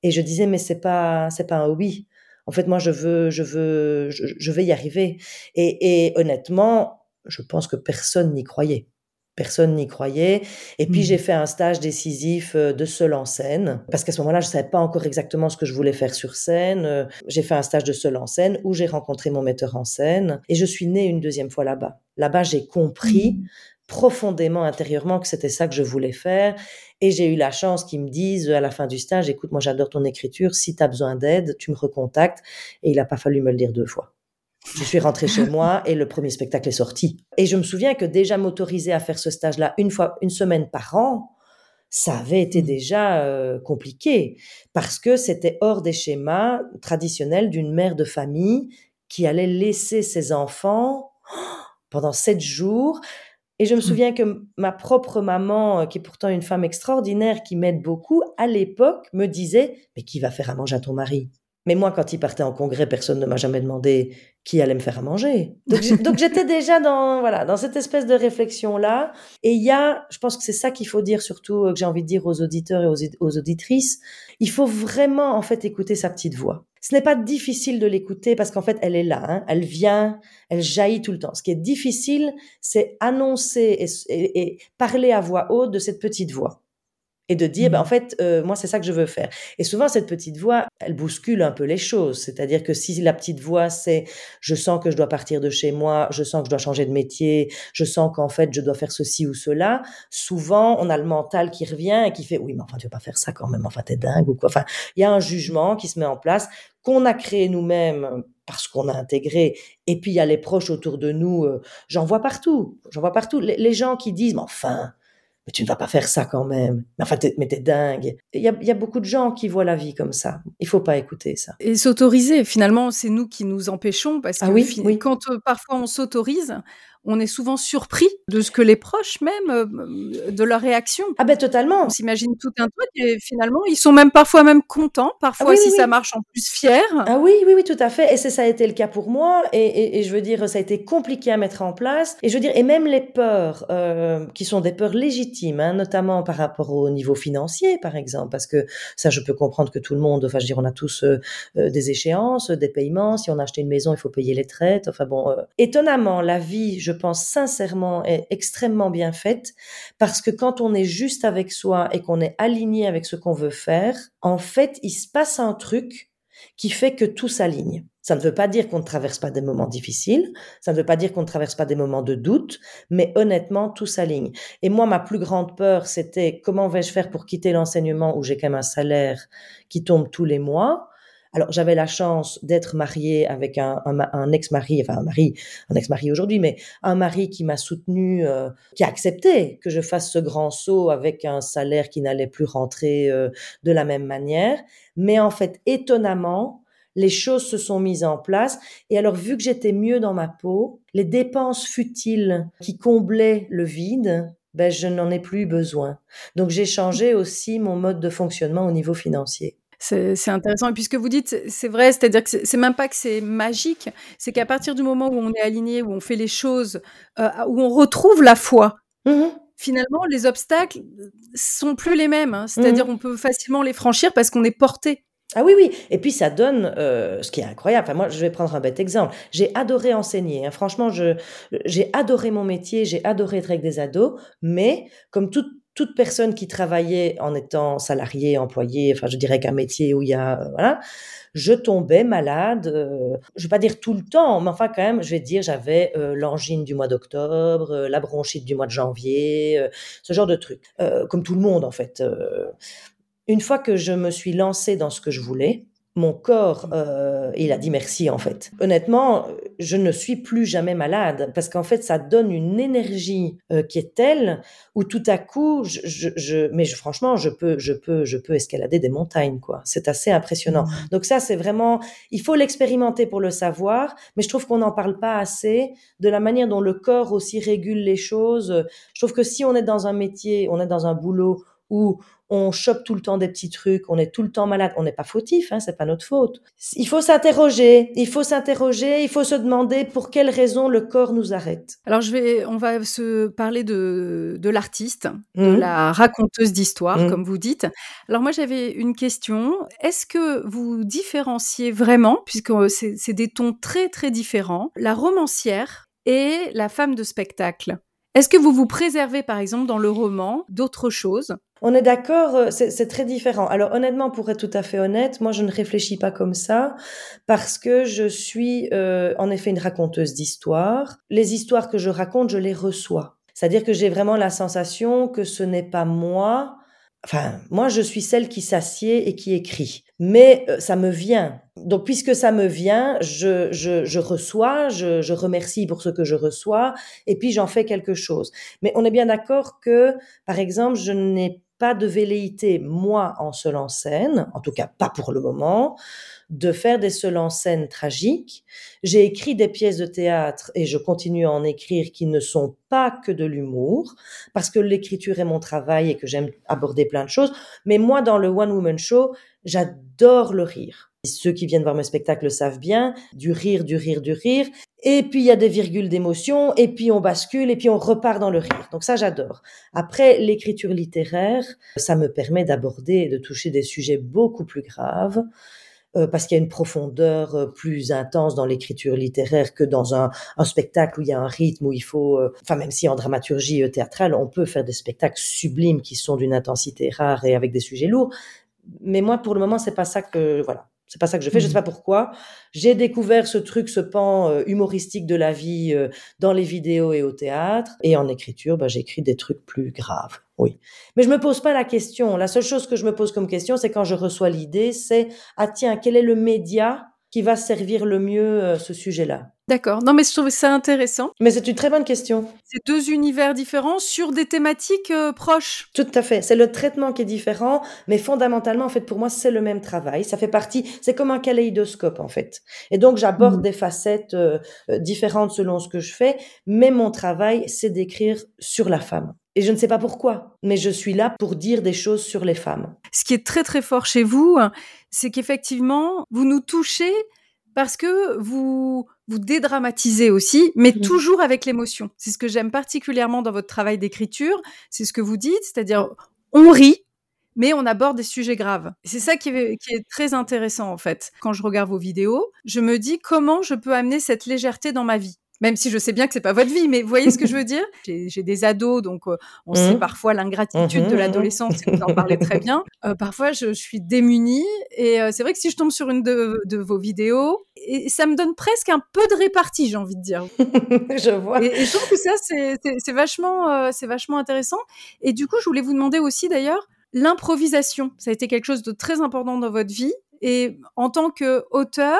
Et je disais mais c'est pas c'est pas un hobby. En fait moi je veux je veux je, je vais y arriver. Et, et honnêtement, je pense que personne n'y croyait. Personne n'y croyait. Et puis, j'ai mmh. fait un stage décisif euh, de seul en scène, parce qu'à ce moment-là, je ne savais pas encore exactement ce que je voulais faire sur scène. Euh, j'ai fait un stage de seul en scène où j'ai rencontré mon metteur en scène et je suis née une deuxième fois là-bas. Là-bas, j'ai compris mmh. profondément intérieurement que c'était ça que je voulais faire. Et j'ai eu la chance qu'ils me disent à la fin du stage, écoute, moi j'adore ton écriture, si tu as besoin d'aide, tu me recontactes. Et il n'a pas fallu me le dire deux fois. Je suis rentrée chez moi et le premier spectacle est sorti. Et je me souviens que déjà m'autoriser à faire ce stage-là une fois, une semaine par an, ça avait été mmh. déjà euh, compliqué parce que c'était hors des schémas traditionnels d'une mère de famille qui allait laisser ses enfants pendant sept jours. Et je me mmh. souviens que ma propre maman, euh, qui est pourtant une femme extraordinaire, qui m'aide beaucoup, à l'époque me disait, mais qui va faire à manger à ton mari? Mais moi, quand il partait en congrès, personne ne m'a jamais demandé qui allait me faire à manger. Donc, j'étais déjà dans voilà dans cette espèce de réflexion là. Et il y a, je pense que c'est ça qu'il faut dire surtout euh, que j'ai envie de dire aux auditeurs et aux, auditrices. Il faut vraiment en fait écouter sa petite voix. Ce n'est pas difficile de l'écouter parce qu'en fait elle est là, hein. elle vient, elle jaillit tout le temps. Ce qui est difficile, c'est annoncer et parler à voix haute de cette petite voix et de dire, bah, en mmh. fait, euh, moi, c'est ça que je veux faire. Et souvent, cette petite voix, elle bouscule un peu les choses. C'est-à-dire que si la petite voix, c'est, je sens que je dois partir de chez moi, je sens que je dois changer de métier, je sens qu'en fait, je dois faire ceci ou cela, souvent, on a le mental qui revient et qui fait, oui, mais enfin, tu vas pas faire ça quand même, enfin, t'es dingue ou quoi. Enfin, il y a un jugement qui se met en place qu'on a créé nous-mêmes parce qu'on a intégré. Et puis, il y a les proches autour de nous, euh, j'en vois partout, j'en vois partout. Les, les gens qui disent, mais enfin, mais tu ne vas pas faire ça quand même. Mais enfin, t'es, mais t'es dingue. Il y a, y a, beaucoup de gens qui voient la vie comme ça. Il faut pas écouter ça. Et s'autoriser, finalement, c'est nous qui nous empêchons parce ah que oui, quand euh, parfois on s'autorise, on est souvent surpris de ce que les proches même euh, de leur réaction. Ah ben totalement. On s'imagine tout un truc et finalement ils sont même parfois même contents, parfois ah si ça marche en plus fiers. Ah oui oui oui tout à fait. Et ça a été le cas pour moi. Et, je veux dire ça a été compliqué à mettre en place. Et je veux dire et même les peurs euh, qui sont des peurs légitimes hein, notamment par rapport au niveau financier par exemple. Parce que ça je peux comprendre que tout le monde enfin je veux dire on a tous euh, des échéances des paiements. Si on a acheté une maison il faut payer les traites. Enfin bon étonnamment la vie je pense sincèrement, est extrêmement bien faite parce que quand on est juste avec soi et qu'on est aligné avec ce qu'on veut faire, en fait, il se passe un truc qui fait que tout s'aligne. Ça ne veut pas dire qu'on ne traverse pas des moments difficiles, ça ne veut pas dire qu'on ne traverse pas des moments de doute, mais honnêtement, tout s'aligne. Et moi, ma plus grande peur, c'était comment vais-je faire pour quitter l'enseignement où j'ai quand même un salaire qui tombe tous les mois? Alors j'avais la chance d'être mariée avec un, ex-mari, enfin un mari, un ex-mari aujourd'hui, mais un mari qui m'a soutenu, euh, qui a accepté que je fasse ce grand saut avec un salaire qui n'allait plus rentrer euh, de la même manière. Mais en fait, étonnamment, les choses se sont mises en place. Et alors, vu que j'étais mieux dans ma peau, les dépenses futiles qui comblaient le vide, ben, je n'en ai plus besoin. Donc, j'ai changé aussi mon mode de fonctionnement au niveau financier. C'est intéressant. Et puis ce que vous dites, c'est vrai, c'est-à-dire que c'est même pas que c'est magique, c'est qu'à partir du moment où on est aligné, où on fait les choses, euh, où on retrouve la foi, mmh finalement, les obstacles sont plus les mêmes. Hein. C'est-à-dire, mmh on peut facilement les franchir parce qu'on est porté. Ah oui, oui. Et puis ça donne, euh, ce qui est incroyable. Enfin, moi, je vais prendre un bête exemple. J'ai adoré enseigner. Hein. Franchement, je, j'ai adoré mon métier, j'ai adoré être avec des ados. Mais comme toute toute personne qui travaillait en étant salarié, employé, enfin je dirais qu'un métier où il y a euh, voilà, je tombais malade. Euh, je vais pas dire tout le temps, mais enfin quand même, je vais dire j'avais euh, l'angine du mois d'octobre, la bronchite du mois de janvier, ce genre de truc, comme tout le monde en fait. une fois que je me suis lancée dans ce que je voulais, mon corps, euh, il a dit merci en fait. Honnêtement, je ne suis plus jamais malade parce qu'en fait, ça donne une énergie euh, qui est telle où tout à coup, je, je, je mais je, franchement, je peux, je peux, je peux escalader des montagnes quoi. C'est assez impressionnant. Mmh. Donc ça, c'est vraiment, il faut l'expérimenter pour le savoir, mais je trouve qu'on n'en parle pas assez de la manière dont le corps aussi régule les choses. Je trouve que si on est dans un métier, on est dans un boulot où on chope tout le temps des petits trucs, on est tout le temps malade, on n'est pas fautif, hein, c'est pas notre faute. Il faut s'interroger, il faut s'interroger, il faut se demander pour quelle raison le corps nous arrête. Alors je vais, on va se parler de, de l'artiste, de mmh. la raconteuse d'histoire, mmh. comme vous dites. Alors moi j'avais une question. Est-ce que vous différenciez vraiment, puisque c'est des tons très très différents, la romancière et la femme de spectacle? Est-ce que vous vous préservez, par exemple, dans le roman, d'autres choses On est d'accord, euh, c'est très différent. Alors honnêtement, pour être tout à fait honnête, moi je ne réfléchis pas comme ça parce que je suis euh, en effet une raconteuse d'histoires. Les histoires que je raconte, je les reçois. C'est-à-dire que j'ai vraiment la sensation que ce n'est pas moi. Enfin, moi, je suis celle qui s'assied et qui écrit. Mais euh, ça me vient. Donc, puisque ça me vient, je, je, je reçois, je, je, remercie pour ce que je reçois, et puis j'en fais quelque chose. Mais on est bien d'accord que, par exemple, je n'ai pas de velléité, moi, en seul en scène, en tout cas pas pour le moment, de faire des seuls en scène tragiques. J'ai écrit des pièces de théâtre et je continue à en écrire qui ne sont pas que de l'humour, parce que l'écriture est mon travail et que j'aime aborder plein de choses. Mais moi, dans le One Woman Show, j'adore le rire. Ceux qui viennent voir mes spectacles savent bien, du rire, du rire, du rire. Et puis il y a des virgules d'émotion, et puis on bascule, et puis on repart dans le rire. Donc ça, j'adore. Après, l'écriture littéraire, ça me permet d'aborder et de toucher des sujets beaucoup plus graves. Euh, parce qu'il y a une profondeur euh, plus intense dans l'écriture littéraire que dans un, spectacle où il y a un rythme, où il faut, euh, enfin même si en dramaturgie théâtrale, on peut faire des spectacles sublimes qui sont d'une intensité rare et avec des sujets lourds, mais moi pour le moment c'est pas ça que voilà c'est pas ça que je fais, je sais mmh. pas pourquoi. J'ai découvert ce truc, ce pan euh, humoristique de la vie euh, dans les vidéos et au théâtre. Et en écriture, bah, j'écris des trucs plus graves. Oui. Mais je me pose pas la question. La seule chose que je me pose comme question, c'est quand je reçois l'idée, c'est, ah tiens, quel est le média qui va servir le mieux euh, ce sujet-là D'accord. Non, mais je trouve ça intéressant. Mais c'est une très bonne question. C'est deux univers différents sur des thématiques euh, proches. Tout à fait. C'est le traitement qui est différent, mais fondamentalement, en fait, pour moi, c'est le même travail. Ça fait partie, c'est comme un kaléidoscope, en fait. Et donc, j'aborde mmh. des facettes euh, différentes selon ce que je fais, mais mon travail, c'est d'écrire sur la femme. Et je ne sais pas pourquoi, mais je suis là pour dire des choses sur les femmes. Ce qui est très très fort chez vous, c'est qu'effectivement, vous nous touchez parce que vous vous dédramatisez aussi, mais mmh. toujours avec l'émotion. C'est ce que j'aime particulièrement dans votre travail d'écriture, c'est ce que vous dites, c'est-à-dire on rit, mais on aborde des sujets graves. C'est ça qui est, qui est, très intéressant en fait. Quand je regarde vos vidéos, je me dis comment je peux amener cette légèreté dans ma vie. Même si je sais bien que c'est pas votre vie, mais vous voyez ce que je veux dire? J'ai des ados, donc euh, on sait mmh. parfois l'ingratitude de mmh. l'adolescence, vous en parlez très bien. Euh, parfois, je, suis démunie, et euh, c'est vrai que si je tombe sur une de, vos vidéos, et ça me donne presque un peu de répartie, j'ai envie de dire. je vois. Et, je trouve que ça, c'est vachement, c'est vachement intéressant. Et du coup, je voulais vous demander aussi, d'ailleurs, l'improvisation. Ça a été quelque chose de très important dans votre vie. Et en tant qu'auteur,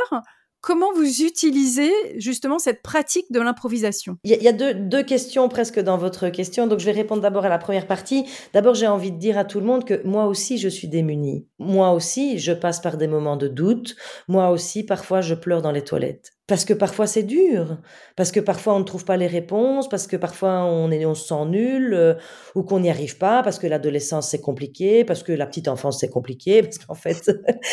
Comment vous utilisez justement cette pratique de l'improvisation? Il y a, deux, deux, questions presque dans votre question, donc je vais répondre d'abord à la première partie. D'abord, j'ai envie de dire à tout le monde que moi aussi, je suis démunie. Moi aussi, je passe par des moments de doute. Moi aussi, parfois, je pleure dans les toilettes. Parce que parfois c'est dur, parce que parfois on ne trouve pas les réponses, parce que parfois on, est, on se sent nul, euh, ou qu'on n'y arrive pas, parce que l'adolescence c'est compliqué, parce que la petite enfance c'est compliqué, parce qu'en fait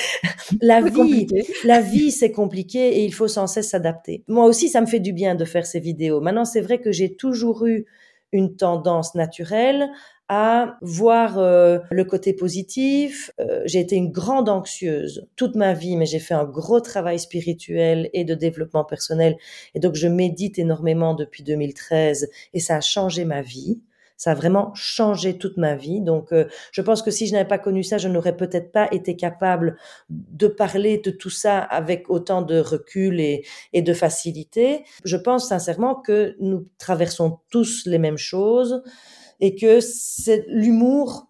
la vie, la vie c'est compliqué et il faut sans cesse s'adapter. Moi aussi ça me fait du bien de faire ces vidéos. Maintenant c'est vrai que j'ai toujours eu une tendance naturelle à voir euh, le côté positif. Euh, j'ai été une grande anxieuse toute ma vie, mais j'ai fait un gros travail spirituel et de développement personnel. Et donc, je médite énormément depuis 2013 et ça a changé ma vie. Ça a vraiment changé toute ma vie. Donc, euh, je pense que si je n'avais pas connu ça, je n'aurais peut-être pas été capable de parler de tout ça avec autant de recul et, et de facilité. Je pense sincèrement que nous traversons tous les mêmes choses et que l'humour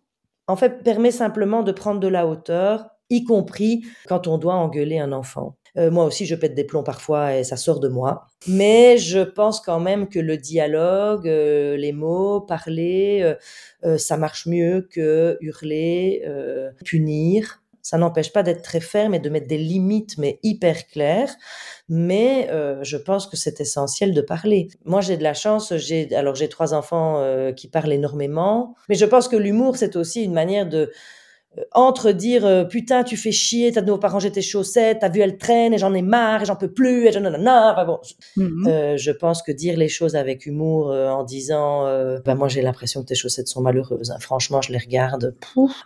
en fait permet simplement de prendre de la hauteur. y compris quand on doit engueuler un enfant. Euh, moi aussi, je pète des plombs parfois et ça sort de moi. Mais je pense quand même que le dialogue, euh, les mots, parler, euh, ça marche mieux que hurler, punir. Ça n'empêche pas d'être très ferme et de mettre des limites, mais hyper claires. Mais je pense que c'est essentiel de parler. Moi, j'ai de la chance. J'ai alors j'ai trois enfants qui parlent énormément, mais je pense que l'humour c'est aussi une manière de euh, entre dire euh, putain tu fais chier t'as de nouveau pas rangé tes chaussettes t'as vu elle traîne et j'en ai marre et j'en peux plus et je enfin bon. Mmh euh, je pense que dire les choses avec humour en disant bah moi j'ai l'impression que tes chaussettes sont malheureuses hein. franchement je les regarde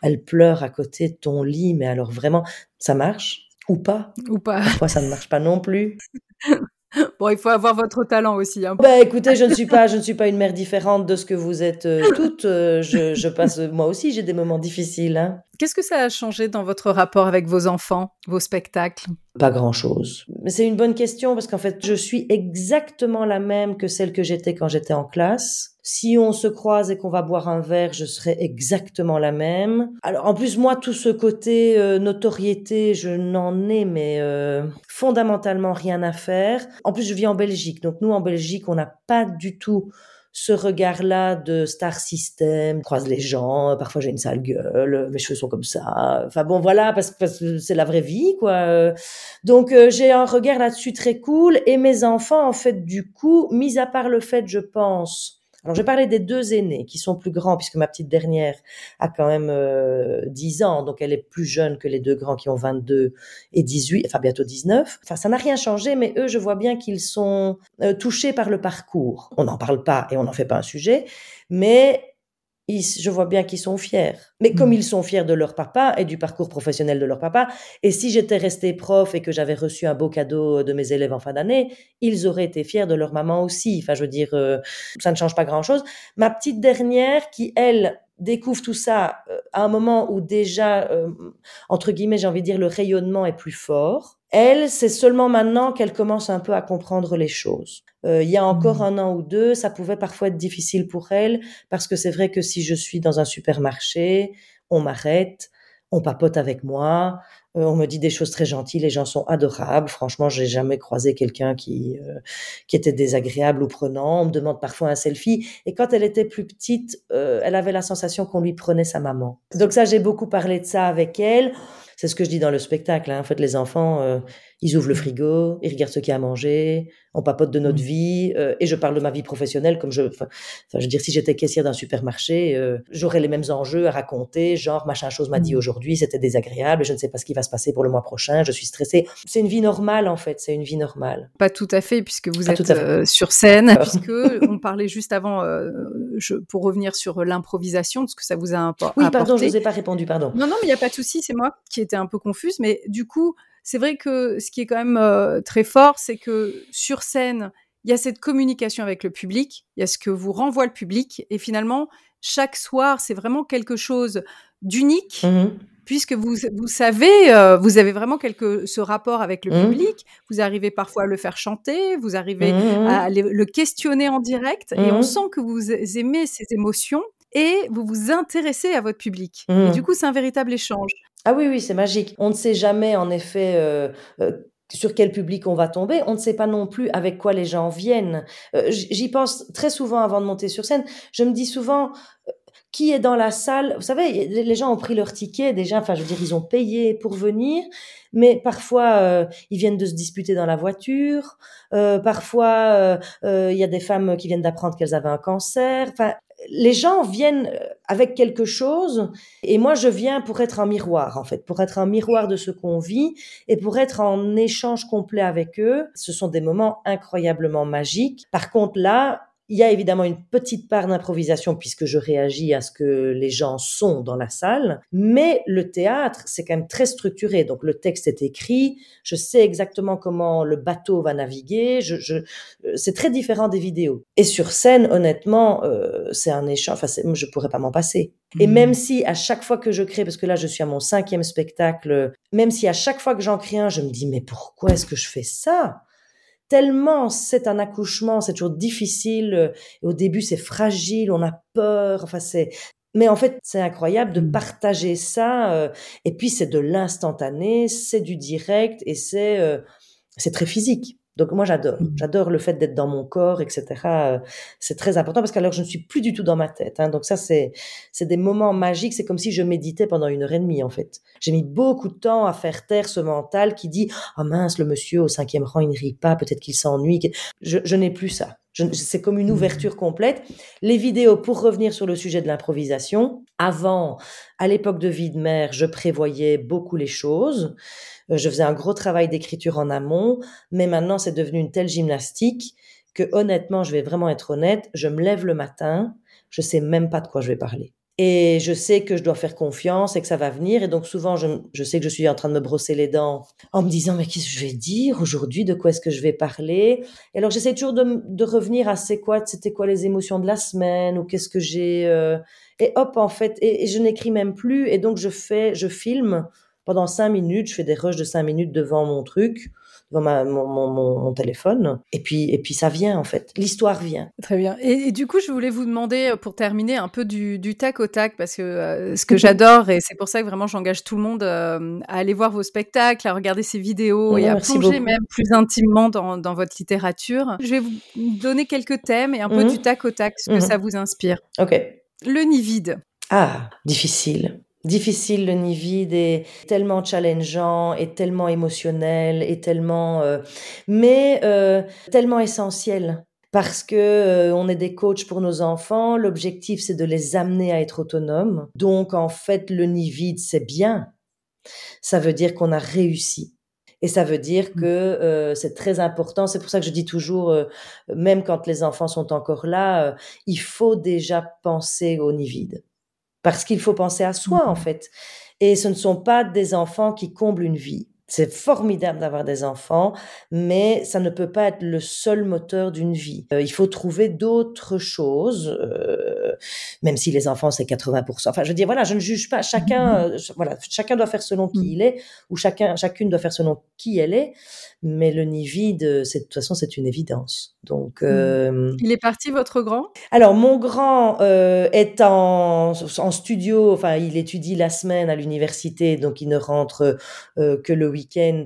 elles pleurent à côté de ton lit mais alors vraiment ça marche ou pas? Ou pas. Parfois ça ne marche pas non plus Bon, il faut avoir votre talent aussi. Hein. Bah, écoutez, je ne suis pas, je ne suis pas une mère différente de ce que vous êtes toutes. je, je, passe, moi aussi, j'ai des moments difficiles. Hein. Qu'est-ce que ça a changé dans votre rapport avec vos enfants, vos spectacles? Pas grand-chose. Mais c'est une bonne question parce qu'en fait, je suis exactement la même que celle que j'étais quand j'étais en classe. Si on se croise et qu'on va boire un verre, je serai exactement la même. Alors en plus, moi, tout ce côté euh, notoriété, je n'en ai mais euh, fondamentalement rien à faire. En plus, je vis en Belgique. Donc nous, en Belgique, on n'a pas du tout ce regard-là de star system, croise les gens, parfois j'ai une sale gueule, mes cheveux sont comme ça. Enfin bon, voilà, parce, que c'est la vraie vie, quoi. Donc euh, j'ai un regard là-dessus très cool. Et mes enfants, en fait, du coup, mis à part le fait, je pense, alors, je parlais des deux aînés qui sont plus grands, puisque ma petite dernière a quand même euh, 10 ans, donc elle est plus jeune que les deux grands qui ont 22 et 18, enfin bientôt 19. Enfin, ça n'a rien changé, mais eux, je vois bien qu'ils sont euh, touchés par le parcours. On n'en parle pas et on n'en fait pas un sujet, mais je vois bien qu'ils sont fiers. Mais comme mmh. ils sont fiers de leur papa et du parcours professionnel de leur papa, et si j'étais restée prof et que j'avais reçu un beau cadeau de mes élèves en fin d'année, ils auraient été fiers de leur maman aussi. Enfin, je veux dire, euh, ça ne change pas grand-chose. Ma petite dernière, qui elle découvre tout ça euh, à un moment où déjà, euh, entre guillemets, j'ai envie de dire, le rayonnement est plus fort. Elle, c'est seulement maintenant qu'elle commence un peu à comprendre les choses. Euh, il y a encore mmh. un an ou deux, ça pouvait parfois être difficile pour elle, parce que c'est vrai que si je suis dans un supermarché, on m'arrête, on papote avec moi, euh, on me dit des choses très gentilles, les gens sont adorables. Franchement, j'ai jamais croisé quelqu'un qui euh, qui était désagréable ou prenant. On me demande parfois un selfie. Et quand elle était plus petite, elle avait la sensation qu'on lui prenait sa maman. Donc ça, j'ai beaucoup parlé de ça avec elle. C'est ce que je dis dans le spectacle. Hein. En fait, les enfants, euh, ils ouvrent le frigo, ils regardent ce qu'il y a à manger, on papote de notre mmh. vie, euh, et je parle de ma vie professionnelle comme je, enfin, je veux dire, si j'étais caissière d'un supermarché, euh, j'aurais les mêmes enjeux à raconter, genre machin chose m'a dit mmh. aujourd'hui, c'était désagréable, je ne sais pas ce qui va se passer pour le mois prochain, je suis stressée. C'est une vie normale en fait, c'est une vie normale. Pas tout à fait puisque vous êtes sur scène, puisque on parlait juste avant, je, pour revenir sur l'improvisation, parce que ça vous a apporté. Oui, pardon, je vous ai pas répondu, pardon. Non, non, mais il n'y a pas de souci, c'est moi qui étais un peu confuse, mais du coup, c'est vrai que ce qui est quand même euh, très fort, c'est que sur scène, il y a cette communication avec le public, il y a ce que vous renvoie le public, et finalement, chaque soir, c'est vraiment quelque chose d'unique. Mmh puisque vous, vous savez, euh, vous avez vraiment quelque, ce rapport avec le mmh. public, vous arrivez parfois à le faire chanter, vous arrivez mmh à le, questionner en direct, et on sent que vous aimez ces émotions, et vous vous intéressez à votre public. Et du coup, c'est un véritable échange. Ah oui, oui, c'est magique. On ne sait jamais, en effet, euh, euh, sur quel public on va tomber. On ne sait pas non plus avec quoi les gens viennent. Euh, j'y pense très souvent avant de monter sur scène. Je me dis souvent, qui est dans la salle? Vous savez, les gens ont pris leur ticket déjà. Enfin, je veux dire, ils ont payé pour venir, mais parfois ils viennent de se disputer dans la voiture. parfois, il y a des femmes qui viennent d'apprendre qu'elles avaient un cancer. Enfin, les gens viennent euh, avec quelque chose et moi je viens pour être un miroir en fait, pour être un miroir de ce qu'on vit et pour être en échange complet avec eux. Ce sont des moments incroyablement magiques. Par contre là, il y a évidemment une petite part d'improvisation puisque je réagis à ce que les gens sont dans la salle, mais le théâtre, c'est quand même très structuré. Donc le texte est écrit, je sais exactement comment le bateau va naviguer, je, je, euh, c'est très différent des vidéos. Et sur scène, honnêtement, euh, c'est un échange, enfin, je pourrais pas m'en passer. Et mmh. même si à chaque fois que je crée, parce que là je suis à mon cinquième spectacle, même si à chaque fois que j'en crée un, je me dis mais pourquoi est-ce que je fais ça? Tellement c'est un accouchement, c'est toujours difficile. au début, c'est fragile, on a peur. Enfin, c'est Mais en fait, c'est incroyable de Mmh. partager ça. euh, et puis, c'est de l'instantané, c'est du direct et c'est euh, c'est très physique. Donc moi j'adore, Mmh. j'adore le fait d'être dans mon corps, etc. C'est très important parce qu'alors je ne suis plus du tout dans ma tête. hein. Donc ça c'est c'est des moments magiques. C'est comme si je méditais pendant une heure et demie en fait. J'ai mis beaucoup de temps à faire taire ce mental qui dit ah mince le monsieur au cinquième rang il ne rit pas, peut-être qu'il s'ennuie. Je, je n'ai plus ça. C'est comme une Mhm. ouverture complète. Les vidéos, pour revenir sur le sujet de l'improvisation, avant, à l'époque de vie de mère, je prévoyais beaucoup les choses. Euh, Je faisais un gros travail d'écriture en amont, mais maintenant c'est devenu une telle gymnastique que honnêtement, je vais vraiment être honnête, je me lève le matin, je sais même pas de quoi je vais parler. Et je sais que je dois faire confiance et que ça va venir. Et donc souvent, je, je sais que je suis en train de me brosser les dents en me disant, mais qu'est-ce que je vais dire aujourd'hui? De quoi est-ce que je vais parler? Et alors j'essaie toujours de, de revenir à c'est quoi, c'était quoi les émotions de la semaine ou qu'est-ce que j'ai... euh, Et hop, en fait, et, et je n'écris même plus. Et donc je fais, je filme pendant cinq minutes, je fais des rushs de cinq minutes devant mon truc, devant ma, mon, mon, téléphone. Et puis, et puis ça vient en fait. L'histoire vient. Très bien. Et, et du coup, je voulais vous demander, euh, pour terminer, un peu du, du tac au tac, parce que euh, ce que j'adore, et c'est pour ça que vraiment j'engage tout le monde euh, à aller voir vos spectacles, à regarder ces vidéos et à plonger beaucoup. même plus intimement dans, dans votre littérature. Je vais vous donner quelques thèmes et un peu Mhm. du tac au tac, ce que Mhm. ça vous inspire. Ok. Le nid vide. Ah, difficile. Difficile, le nid vide est tellement challengeant et tellement émotionnel et tellement, euh, mais euh, tellement essentiel parce que euh, on est des coachs pour nos enfants. L'objectif, c'est de les amener à être autonomes. Donc, en fait, le nid vide, c'est bien. Ça veut dire qu'on a réussi. Et ça veut dire que euh, c'est très important. C'est pour ça que je dis toujours, euh, même quand les enfants sont encore là, euh, il faut déjà penser au nid vide parce qu'il faut penser à soi en fait. Et ce ne sont pas des enfants qui comblent une vie. C'est formidable d'avoir des enfants, mais ça ne peut pas être le seul moteur d'une vie. Euh, il faut trouver d'autres choses, euh, même si les enfants c'est 80%. Enfin, je veux dire, voilà, je ne juge pas. Chacun, euh, ch- voilà, chacun doit faire selon qui Mhm. il est, ou chacun, chacune doit faire selon qui elle est. Mais le nid vide, c'est de toute façon, c'est une évidence. Donc, euh, Il est parti, votre grand? Alors, mon grand euh, est en, en studio, enfin, il étudie la semaine à l'université, donc il ne rentre euh, que le week-end.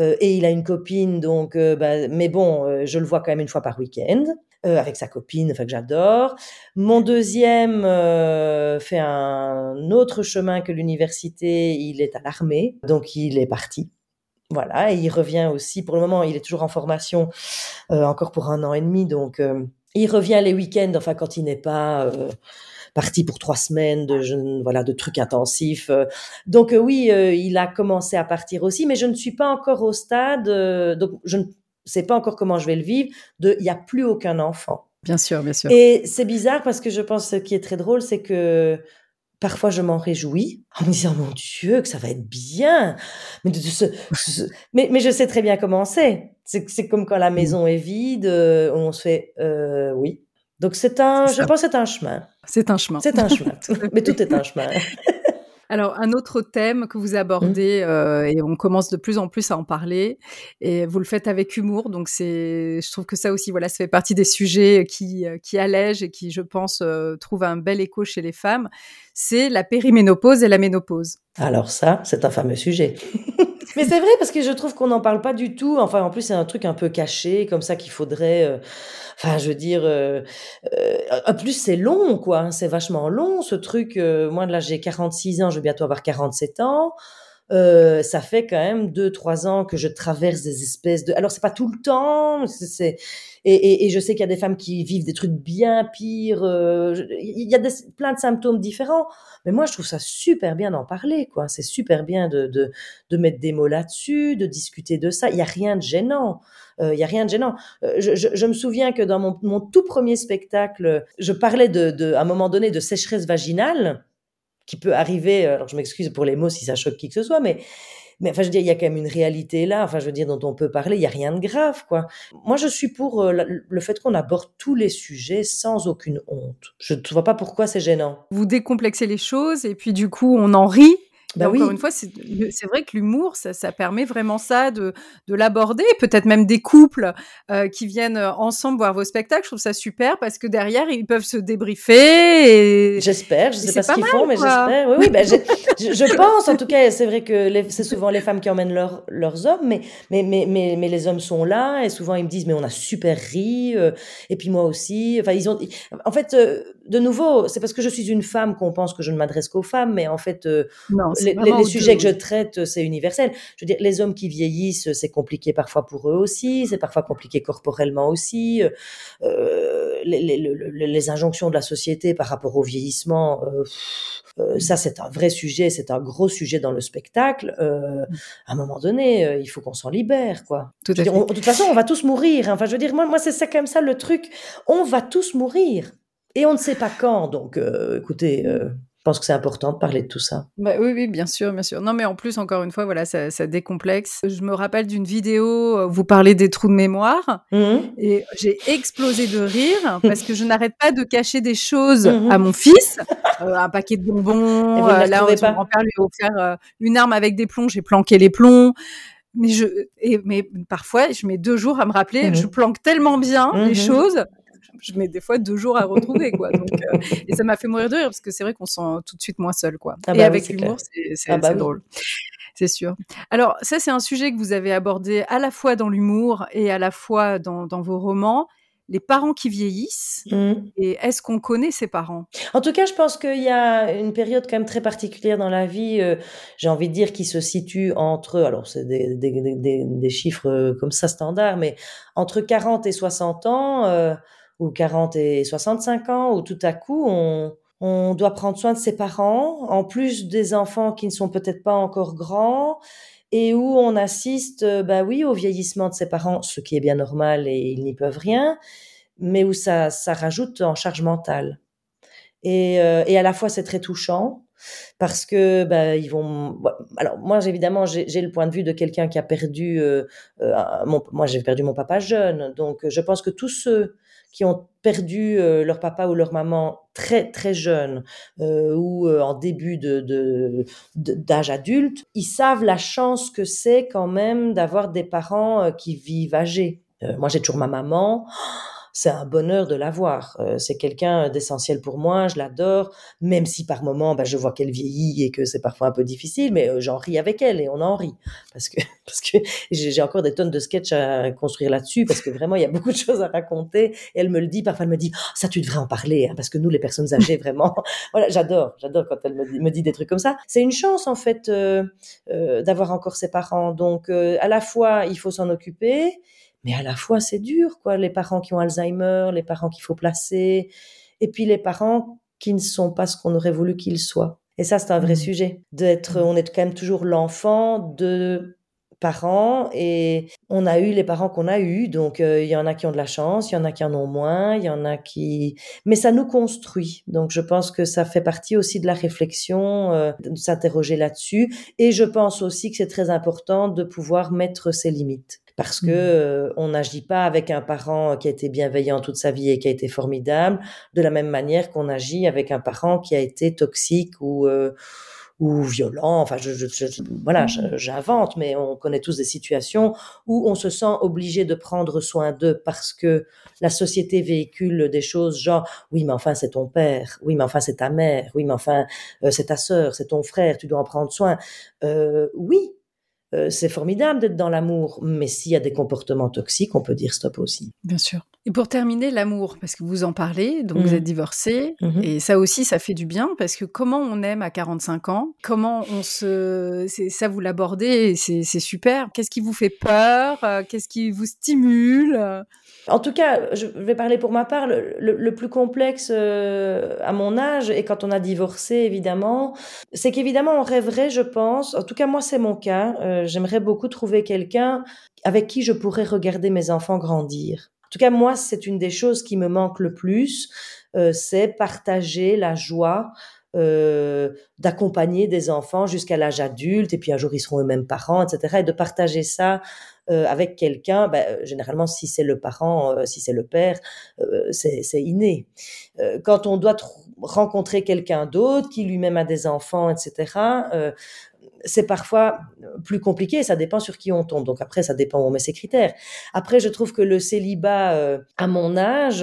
euh, et il a une copine, donc, euh, bah, mais bon, euh, je le vois quand même une fois par week-end. euh, avec sa copine, enfin que j'adore. Mon deuxième euh, fait un autre chemin que l'université. Il est à l'armée, donc il est parti. Voilà, et il revient aussi. Pour le moment, il est toujours en formation, euh, encore pour un an et demi, donc euh, il revient les week-ends, enfin quand il n'est pas euh, parti pour trois semaines de je- voilà de trucs intensifs. euh. Donc euh, oui, euh, il a commencé à partir aussi, mais je ne suis pas encore au stade, euh, donc je ne sais pas encore comment je vais le vivre. De, il n'y a plus aucun enfant. Bien sûr, bien sûr. Et c'est bizarre parce que je pense que ce qui est très drôle, c'est que parfois je m'en réjouis en me disant mon Dieu que ça va être bien. Mais, de, de ce- ce- mais, mais je sais très bien comment c'est. C'est comme quand la maison est vide, euh, on se fait euh, oui. Donc c'est un, je pense que c'est un chemin. C'est un chemin. C'est un chemin. Mais tout est un chemin. Alors, un autre thème que vous Mmh. abordez, euh, et on commence de plus en plus à en parler, et vous le faites avec humour, donc c'est, je trouve que ça aussi, voilà, ça fait partie des sujets qui, euh, qui allègent et qui, je pense, euh, trouvent un bel écho chez les femmes, c'est la périménopause et la ménopause. Alors ça, c'est un fameux sujet. Mais c'est vrai parce que je trouve qu'on n'en parle pas du tout. Enfin, en plus, c'est un truc un peu caché, comme ça qu'il faudrait. euh, Enfin, je veux dire, euh, euh, en plus c'est long, quoi. hein, C'est vachement long ce truc. euh, moi, là, j'ai 46 ans, je vais bientôt avoir 47 ans. Euh, ça fait quand même deux, trois ans que je traverse des espèces de. Alors c'est pas tout le temps, c'est et, et, et je sais qu'il y a des femmes qui vivent des trucs bien pires. euh, Il y a des, plein de symptômes différents, mais moi je trouve ça super bien d'en parler, quoi. C'est super bien de, de de mettre des mots là-dessus, de discuter de ça. Il y a rien de gênant. Euh, Il y a rien de gênant. Euh, je, je, je me souviens que dans mon, mon tout premier spectacle, je parlais de, de, à un moment donné de sécheresse vaginale qui peut arriver. Alors je m'excuse pour les mots si ça choque qui que ce soit, mais mais enfin je veux dire il y a quand même une réalité là. Enfin je veux dire dont on peut parler. Il y a rien de grave quoi. Moi je suis pour euh, le fait qu'on aborde tous les sujets sans aucune honte. Je ne vois pas pourquoi c'est gênant. Vous décomplexez les choses, et puis du coup, on en rit, Bah encore une fois, c'est vrai que l'humour, ça, ça, permet vraiment ça de, de l'aborder. Peut-être même des couples euh, qui viennent ensemble voir vos spectacles. Je trouve ça super parce que derrière, ils peuvent se débriefer. J'espère. Je sais pas ce qu'ils font, mais j'espère. Oui, oui. Bah, je, je, pense, en tout cas, c'est vrai que c'est souvent les femmes qui emmènent leur, leurs hommes, mais, mais, mais, mais, mais, les hommes sont là et souvent ils me disent, mais on a super ri. Euh, et puis moi aussi. Enfin, ils ont. En fait, euh, de nouveau, c'est parce que je suis une femme qu'on pense que je ne m'adresse qu'aux femmes, mais en fait, non, les, sujets que je traite, c'est universel. Je veux dire, les hommes qui vieillissent, c'est compliqué parfois pour eux aussi, c'est parfois compliqué corporellement aussi. Euh, les, injonctions de la société par rapport au vieillissement, euh, euh, ça c'est un vrai sujet, c'est un gros sujet dans le spectacle. à un moment donné, il faut qu'on s'en libère, quoi. de toute façon, on va tous mourir. Hein. Enfin, je veux dire, moi, moi c'est ça comme ça le truc. On va tous mourir. Et on ne sait pas quand, donc écoutez, pense que c'est important de parler de tout ça. Bah, oui, oui, bien sûr, bien sûr. Non, mais en plus, encore une fois, voilà, ça, ça décomplexe. Je me rappelle d'une vidéo où vous parlez des trous de mémoire mmh. et j'ai explosé de rire parce que je n'arrête pas de cacher des choses mmh. à mon fils. Euh, un paquet de bonbons. Euh, là, mon grand-père lui a offert euh, une arme avec des plombs. J'ai planqué les plombs mais je et, mais parfois je mets deux jours à me rappeler mmh. je planque tellement bien les choses je mets des fois deux jours à retrouver, quoi. Euh, et ça m'a fait mourir de rire parce que c'est vrai qu'on se sent tout de suite moins seul, quoi. Ah et bah avec l'humour, c'est ah bah drôle. C'est sûr. Alors, ça, c'est un sujet que vous avez abordé à la fois dans l'humour et à la fois dans, vos romans les parents qui vieillissent mmh. et est-ce qu'on connaît ces parents? En tout cas, je pense qu'il y a une période quand même très particulière dans la vie, euh, j'ai envie de dire, qui se situe entre, alors c'est des, des, chiffres euh, comme ça standard, mais entre 40 et 60 ans, ou 40 et 65 ans, où tout à coup, on, on doit prendre soin de ses parents, en plus des enfants qui ne sont peut-être pas encore grands, et où on assiste, euh, bah oui, au vieillissement de ses parents, ce qui est bien normal et ils n'y peuvent rien, mais où ça, ça rajoute en charge mentale. Et, euh, et à la fois, c'est très touchant parce que bah, ils vont. Alors moi, évidemment, j'ai le point de vue de quelqu'un qui a perdu. Euh, moi, j'ai perdu mon papa jeune, donc je pense que tous ceux qui ont perdu euh, leur papa ou leur maman très très jeune euh, ou euh, en début de d'âge adulte, ils savent la chance que c'est quand même d'avoir des parents qui vivent âgés. moi, j'ai toujours ma maman c'est un bonheur de l'avoir. Euh, c'est quelqu'un d'essentiel pour moi, je l'adore, même si par moments, bah, je vois qu'elle vieillit et que c'est parfois un peu difficile, mais euh, j'en ris avec elle et on en rit. Parce que, parce que j'ai encore des tonnes de sketchs à construire là-dessus, parce que vraiment, il y a beaucoup de choses à raconter. Et elle me le dit, parfois elle me dit, oh, ça tu devrais en parler, hein, parce que nous, les personnes âgées, vraiment, voilà, j'adore, j'adore quand elle me dit, des trucs comme ça. C'est une chance, en fait, euh, d'avoir encore ses parents. Donc, à la fois, il faut s'en occuper, mais à la fois c'est dur, quoi. Les parents qui ont Alzheimer, les parents qu'il faut placer, et puis les parents qui ne sont pas ce qu'on aurait voulu qu'ils soient. Et ça, c'est un vrai mmh. sujet. D'être, mmh. on est quand même toujours l'enfant de parents et on a eu les parents qu'on a eu donc euh, il y en a qui ont de la chance il y en a qui en ont moins il y en a qui mais ça nous construit. Donc je pense que ça fait partie aussi de la réflexion euh, de s'interroger là-dessus. Et je pense aussi que c'est très important de pouvoir mettre ses limites. Parce que mmh. euh, on n'agit pas avec un parent qui a été bienveillant toute sa vie et qui a été formidable de la même manière qu'on agit avec un parent qui a été toxique ou euh, ou violent. Enfin, je, je, je voilà, mmh. j'invente, mais on connaît tous des situations où on se sent obligé de prendre soin d'eux parce que la société véhicule des choses genre oui, mais enfin c'est ton père, oui, mais enfin c'est ta mère, oui, mais enfin euh, c'est ta sœur, c'est ton frère, tu dois en prendre soin. Euh, oui, euh, c'est formidable d'être dans l'amour, mais s'il y a des comportements toxiques, on peut dire stop aussi. Bien sûr. Et pour terminer, l'amour, parce que vous en parlez, donc vous mmh. êtes divorcé, mmh et ça aussi, ça fait du bien, parce que comment on aime à 45 ans, comment on se... Ça, vous l'abordez, c'est super. Qu'est-ce qui vous fait peur? Qu'est-ce qui vous stimule? En tout cas, je vais parler pour ma part, le, plus complexe euh, à mon âge, et quand on a divorcé, évidemment, c'est qu'évidemment, on rêverait, je pense, en tout cas moi c'est mon cas, euh, j'aimerais beaucoup trouver quelqu'un avec qui je pourrais regarder mes enfants grandir. En tout cas, moi, c'est une des choses qui me manque le plus, euh, c'est partager la joie euh, d'accompagner des enfants jusqu'à l'âge adulte, et puis un jour ils seront eux-mêmes parents, etc. Et de partager ça euh, avec quelqu'un, ben, généralement si c'est le parent, si c'est le père, c'est inné. quand on doit rencontrer quelqu'un d'autre qui lui-même a des enfants, etc., c'est parfois plus compliqué, ça dépend sur qui on tombe. Donc après, ça dépend où on met ses critères. Après, je trouve que le célibat à mon âge,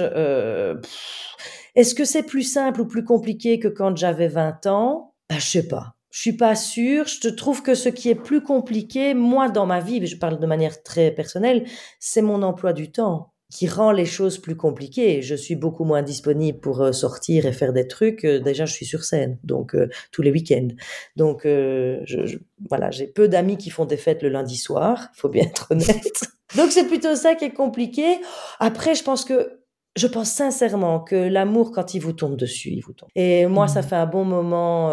est-ce que c'est plus simple ou plus compliqué que quand j'avais 20 ans? Ben, Je sais pas. Je suis pas sûre. Je trouve que ce qui est plus compliqué, moi, dans ma vie, je parle de manière très personnelle, c'est mon emploi du temps qui rend les choses plus compliquées. Je suis beaucoup moins disponible pour euh, sortir et faire des trucs. Euh, déjà, je suis sur scène, donc euh, tous les week-ends. Donc, je, voilà, j'ai peu d'amis qui font des fêtes le lundi soir. Il faut bien être honnête. donc, c'est plutôt ça qui est compliqué. Après, je pense que je pense sincèrement que l'amour, quand il vous tombe dessus, il vous tombe. Et moi, ça mmh. fait un bon moment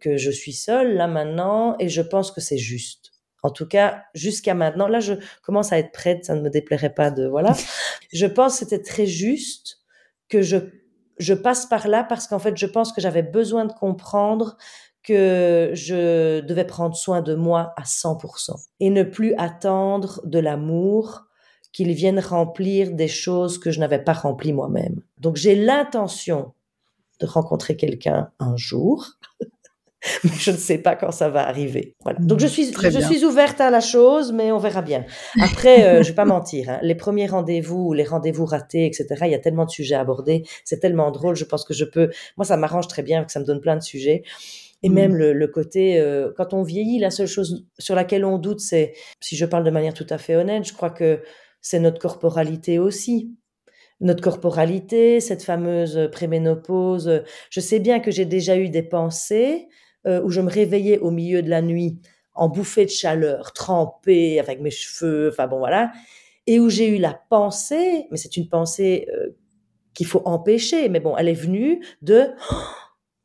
que je suis seule là maintenant, et je pense que c'est juste. En tout cas, jusqu'à maintenant, là, je commence à être prête, ça ne me déplairait pas de, voilà. je pense que c'était très juste que je, je passe par là parce qu'en fait, je pense que j'avais besoin de comprendre que je devais prendre soin de moi à 100% et ne plus attendre de l'amour qu'il vienne remplir des choses que je n'avais pas remplies moi-même. Donc j'ai l'intention de rencontrer quelqu'un un jour mais je ne sais pas quand ça va arriver. Voilà. Donc je suis, je suis ouverte à la chose, mais on verra bien. Après, euh, je vais pas mentir, hein, les premiers rendez-vous, les rendez-vous ratés, etc. Il y a tellement de sujets à aborder, c'est tellement drôle. Je pense que je peux. Moi, ça m'arrange très bien, que ça me donne plein de sujets. Et mm. même le, le côté, euh, quand on vieillit, la seule chose sur laquelle on doute, c'est, si je parle de manière tout à fait honnête, je crois que c'est notre corporalité aussi notre corporalité, cette fameuse préménopause. Je sais bien que j'ai déjà eu des pensées euh, où je me réveillais au milieu de la nuit en bouffée de chaleur, trempée avec mes cheveux, enfin bon voilà, et où j'ai eu la pensée, mais c'est une pensée euh, qu'il faut empêcher, mais bon, elle est venue de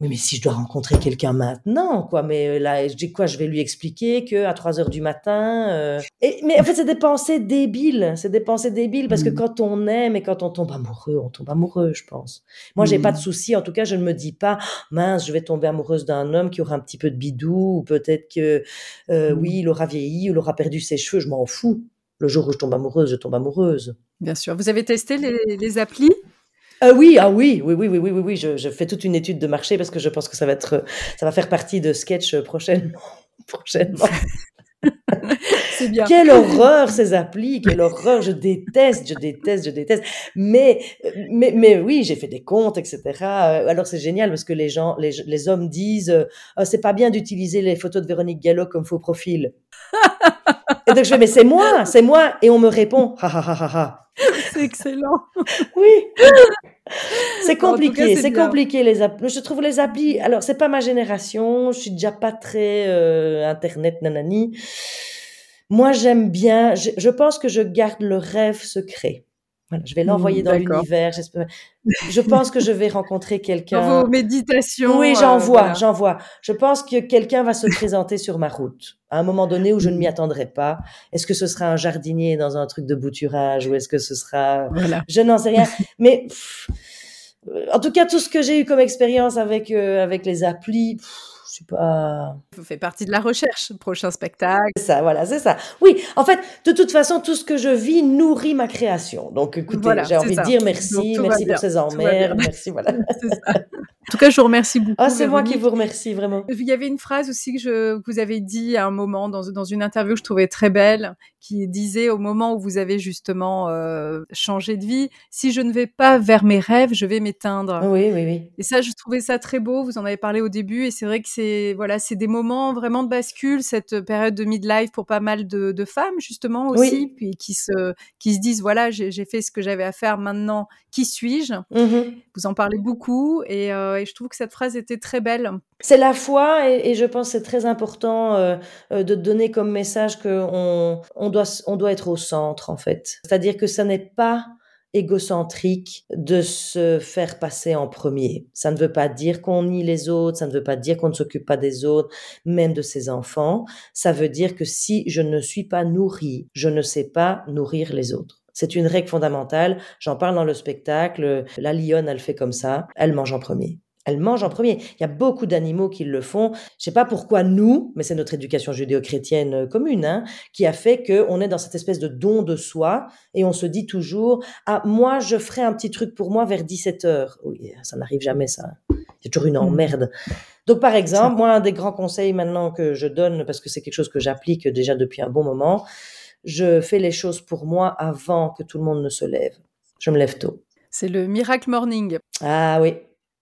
oui, mais si je dois rencontrer quelqu'un maintenant, quoi, mais euh, là, je dis quoi, je vais lui expliquer que à 3 heures du matin. Euh... Et, mais en fait, c'est des pensées débiles, c'est des pensées débiles parce que mm. quand on aime et quand on tombe amoureux, on tombe amoureux, je pense. Moi, j'ai pas de mm. souci. En tout cas, je ne me dis pas, mince, je vais tomber amoureuse d'un homme qui aura un petit peu de bidou ou peut-être que, euh, mm. oui, il aura vieilli, il aura perdu ses cheveux. Je m'en fous. Le jour où je tombe amoureuse, je tombe amoureuse. Bien sûr. Vous avez testé les, les applis? Ah oui, ah oui, oui, oui, oui, oui, oui, oui. Je, je, fais toute une étude de marché parce que je pense que ça va être, ça va faire partie de sketch prochainement, prochainement. C'est bien. Quelle horreur ces applis, quelle horreur, je déteste, je déteste, je déteste. Mais, mais, mais oui, j'ai fait des comptes, etc. Alors c'est génial parce que les gens, les, les hommes disent, oh, c'est pas bien d'utiliser les photos de Véronique Gallo comme faux profil. Et donc je fais, mais c'est moi, c'est moi. Et on me répond, ha ha ha ha ha. C'est excellent. oui. C'est compliqué, c'est compliqué les applis. Je trouve les applis. Alors c'est pas ma génération, je suis déjà pas très euh, internet nanani. Moi j'aime bien. Je, je pense que je garde le rêve secret. Voilà, je vais l'envoyer mmh, dans l'univers. Je pense que je vais rencontrer quelqu'un. Dans vos méditations. Oui, j'en euh, vois, j'en vois. Je pense que quelqu'un va se présenter sur ma route à un moment donné où je ne m'y mmh. attendrai pas. Est-ce que ce sera un jardinier dans un truc de bouturage ou est-ce que ce sera. Voilà. Je n'en sais rien. Mais en tout cas, tout ce que j'ai eu comme expérience avec, euh, avec les applis pas. Vous faites partie de la recherche, prochain spectacle. C'est ça, voilà, c'est ça. Oui, en fait, de toute façon, tout ce que je vis nourrit ma création. Donc, écoutez, j'ai envie de dire merci, merci pour ces emmerdes, merci, voilà. En tout cas, je vous remercie beaucoup. Ah, c'est moi qui vous remercie, vraiment. Il y avait une phrase aussi que, je, que vous avez dit à un moment dans, dans, une interview que je trouvais très belle, qui disait au moment où vous avez justement euh, changé de vie, si je ne vais pas vers mes rêves, je vais m'éteindre. Oui, oui, oui. Et ça, je trouvais ça très beau. Vous en avez parlé au début, et c'est vrai que c'est voilà, c'est des moments vraiment de bascule, cette période de midlife pour pas mal de, de femmes justement aussi, puis qui se qui se disent voilà, j'ai fait ce que j'avais à faire, maintenant qui suis-je? Mmh Vous en parlez beaucoup, et, euh, et je trouve que cette phrase était très belle. C'est la foi et, je pense que c'est très important euh, euh, de donner comme message qu'on on doit, doit être au centre en fait. C'est-à-dire que ça n'est pas égocentrique de se faire passer en premier. Ça ne veut pas dire qu'on nie les autres, ça ne veut pas dire qu'on ne s'occupe pas des autres, même de ses enfants. Ça veut dire que si je ne suis pas nourri, je ne sais pas nourrir les autres. C'est une règle fondamentale. J'en parle dans le spectacle. La lionne, elle fait comme ça. Elle mange en premier Elle mange en premier. Il y a beaucoup d'animaux qui le font. Je sais pas pourquoi nous, mais c'est notre éducation judéo-chrétienne euh, commune, hein, qui a fait qu'on est dans cette espèce de don de soi et on se dit toujours, ah, moi, je ferai un petit truc pour moi vers 17 heures. Oui, ça n'arrive jamais, ça. Il y a toujours une mmh. emmerde. Donc, par exemple, moi, un des grands conseils maintenant que je donne, parce que c'est quelque chose que j'applique déjà depuis un bon moment, je fais les choses pour moi avant que tout le monde ne se lève. Je me lève tôt. C'est le miracle morning. Ah oui,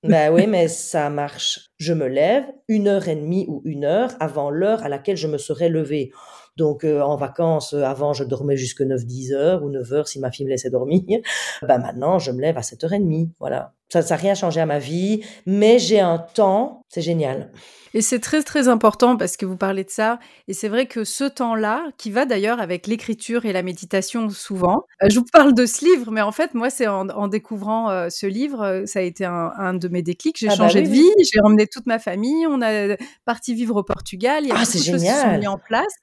ben oui, mais ça marche. Je me lève une heure et demie ou une heure avant l'heure à laquelle je me serais levé. Donc euh, en vacances, euh, avant, je dormais jusque 9-10 heures ou 9 heures si ma fille me laissait dormir. Ben maintenant, je me lève à 7h30. Voilà. Ça n'a rien changé à ma vie, mais j'ai un temps, c'est génial. Et c'est très très important parce que vous parlez de ça. Et c'est vrai que ce temps-là, qui va d'ailleurs avec l'écriture et la méditation souvent, euh, je vous parle de ce livre, mais en fait, moi, c'est en, découvrant euh, ce livre, euh, ça a été un, de mes déclics. J'ai ah bah changé de vie, j'ai emmené toute ma famille, on a parti vivre au Portugal. Il y a ah, beaucoup de choses qui sont mis en place.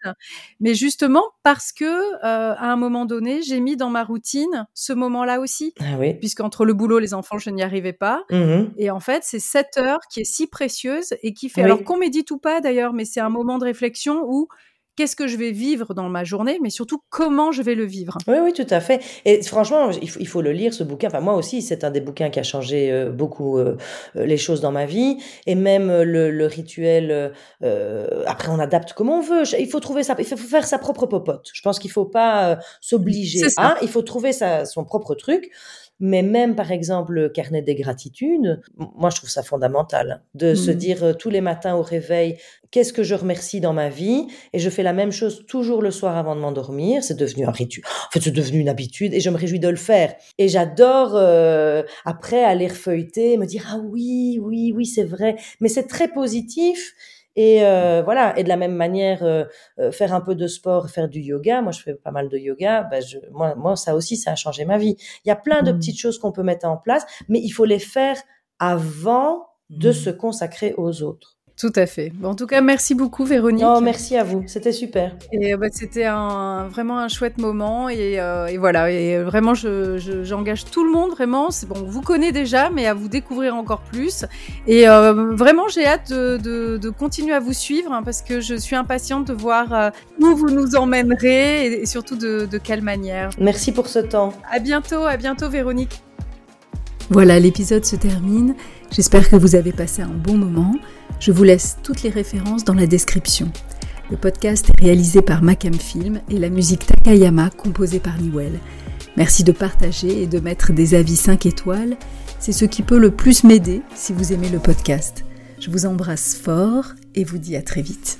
Mais justement, parce que à un moment donné, j'ai mis dans ma routine ce moment-là aussi. Ah oui. Puisqu'entre le boulot, les enfants, je n'y arrivais pas. Mmh et en fait, c'est cette heure qui est si précieuse et qui fait. Alors, qu'on médite ou pas d'ailleurs, mais c'est un moment de réflexion où qu'est-ce que je vais vivre dans ma journée, mais surtout comment je vais le vivre. Oui, oui, tout à fait. Et franchement, il faut, le lire, ce bouquin. Enfin, moi aussi, c'est un des bouquins qui a changé euh, beaucoup euh, euh, les choses dans ma vie. Et même le, rituel, après, on adapte comme on veut. Il faut trouver ça, il faut faire sa propre popote. Je pense qu'il faut pas s'obliger. Hein, il faut trouver sa, son propre truc mais même par exemple le carnet des gratitudes, moi je trouve ça fondamental de se mmh. dire euh, tous les matins au réveil qu'est-ce que je remercie dans ma vie et je fais la même chose toujours le soir avant de m'endormir, c'est devenu un rituel. En fait, c'est devenu une habitude et je me réjouis de le faire. Et j'adore euh, après aller feuilleter, me dire ah oui, oui, oui, c'est vrai, mais c'est très positif et euh, voilà, et de la même manière, euh, euh, faire un peu de sport, faire du yoga. Moi, je fais pas mal de yoga. Ben, je, moi, moi, ça aussi, ça a changé ma vie. Il y a plein de mmh. petites choses qu'on peut mettre en place, mais il faut les faire avant de mmh. se consacrer aux autres. Tout à fait. Bon, en tout cas, merci beaucoup, Véronique. Non, merci à vous. C'était super. Et bah, c'était un, vraiment un chouette moment. Et, euh, et voilà. Et vraiment, j'engage je, tout le monde. Vraiment, c'est bon. Vous connaissez déjà, mais à vous découvrir encore plus. Et euh, vraiment, j'ai hâte de, de, de, continuer à vous suivre hein, parce que je suis impatiente de voir euh, où vous nous emmènerez et, et surtout de, de quelle manière. Merci pour ce temps. À bientôt. À bientôt, Véronique. Voilà, l'épisode se termine. J'espère que vous avez passé un bon moment. Je vous laisse toutes les références dans la description. Le podcast est réalisé par Macam Film et la musique Takayama composée par Niwell. Merci de partager et de mettre des avis 5 étoiles. C'est ce qui peut le plus m'aider si vous aimez le podcast. Je vous embrasse fort et vous dis à très vite.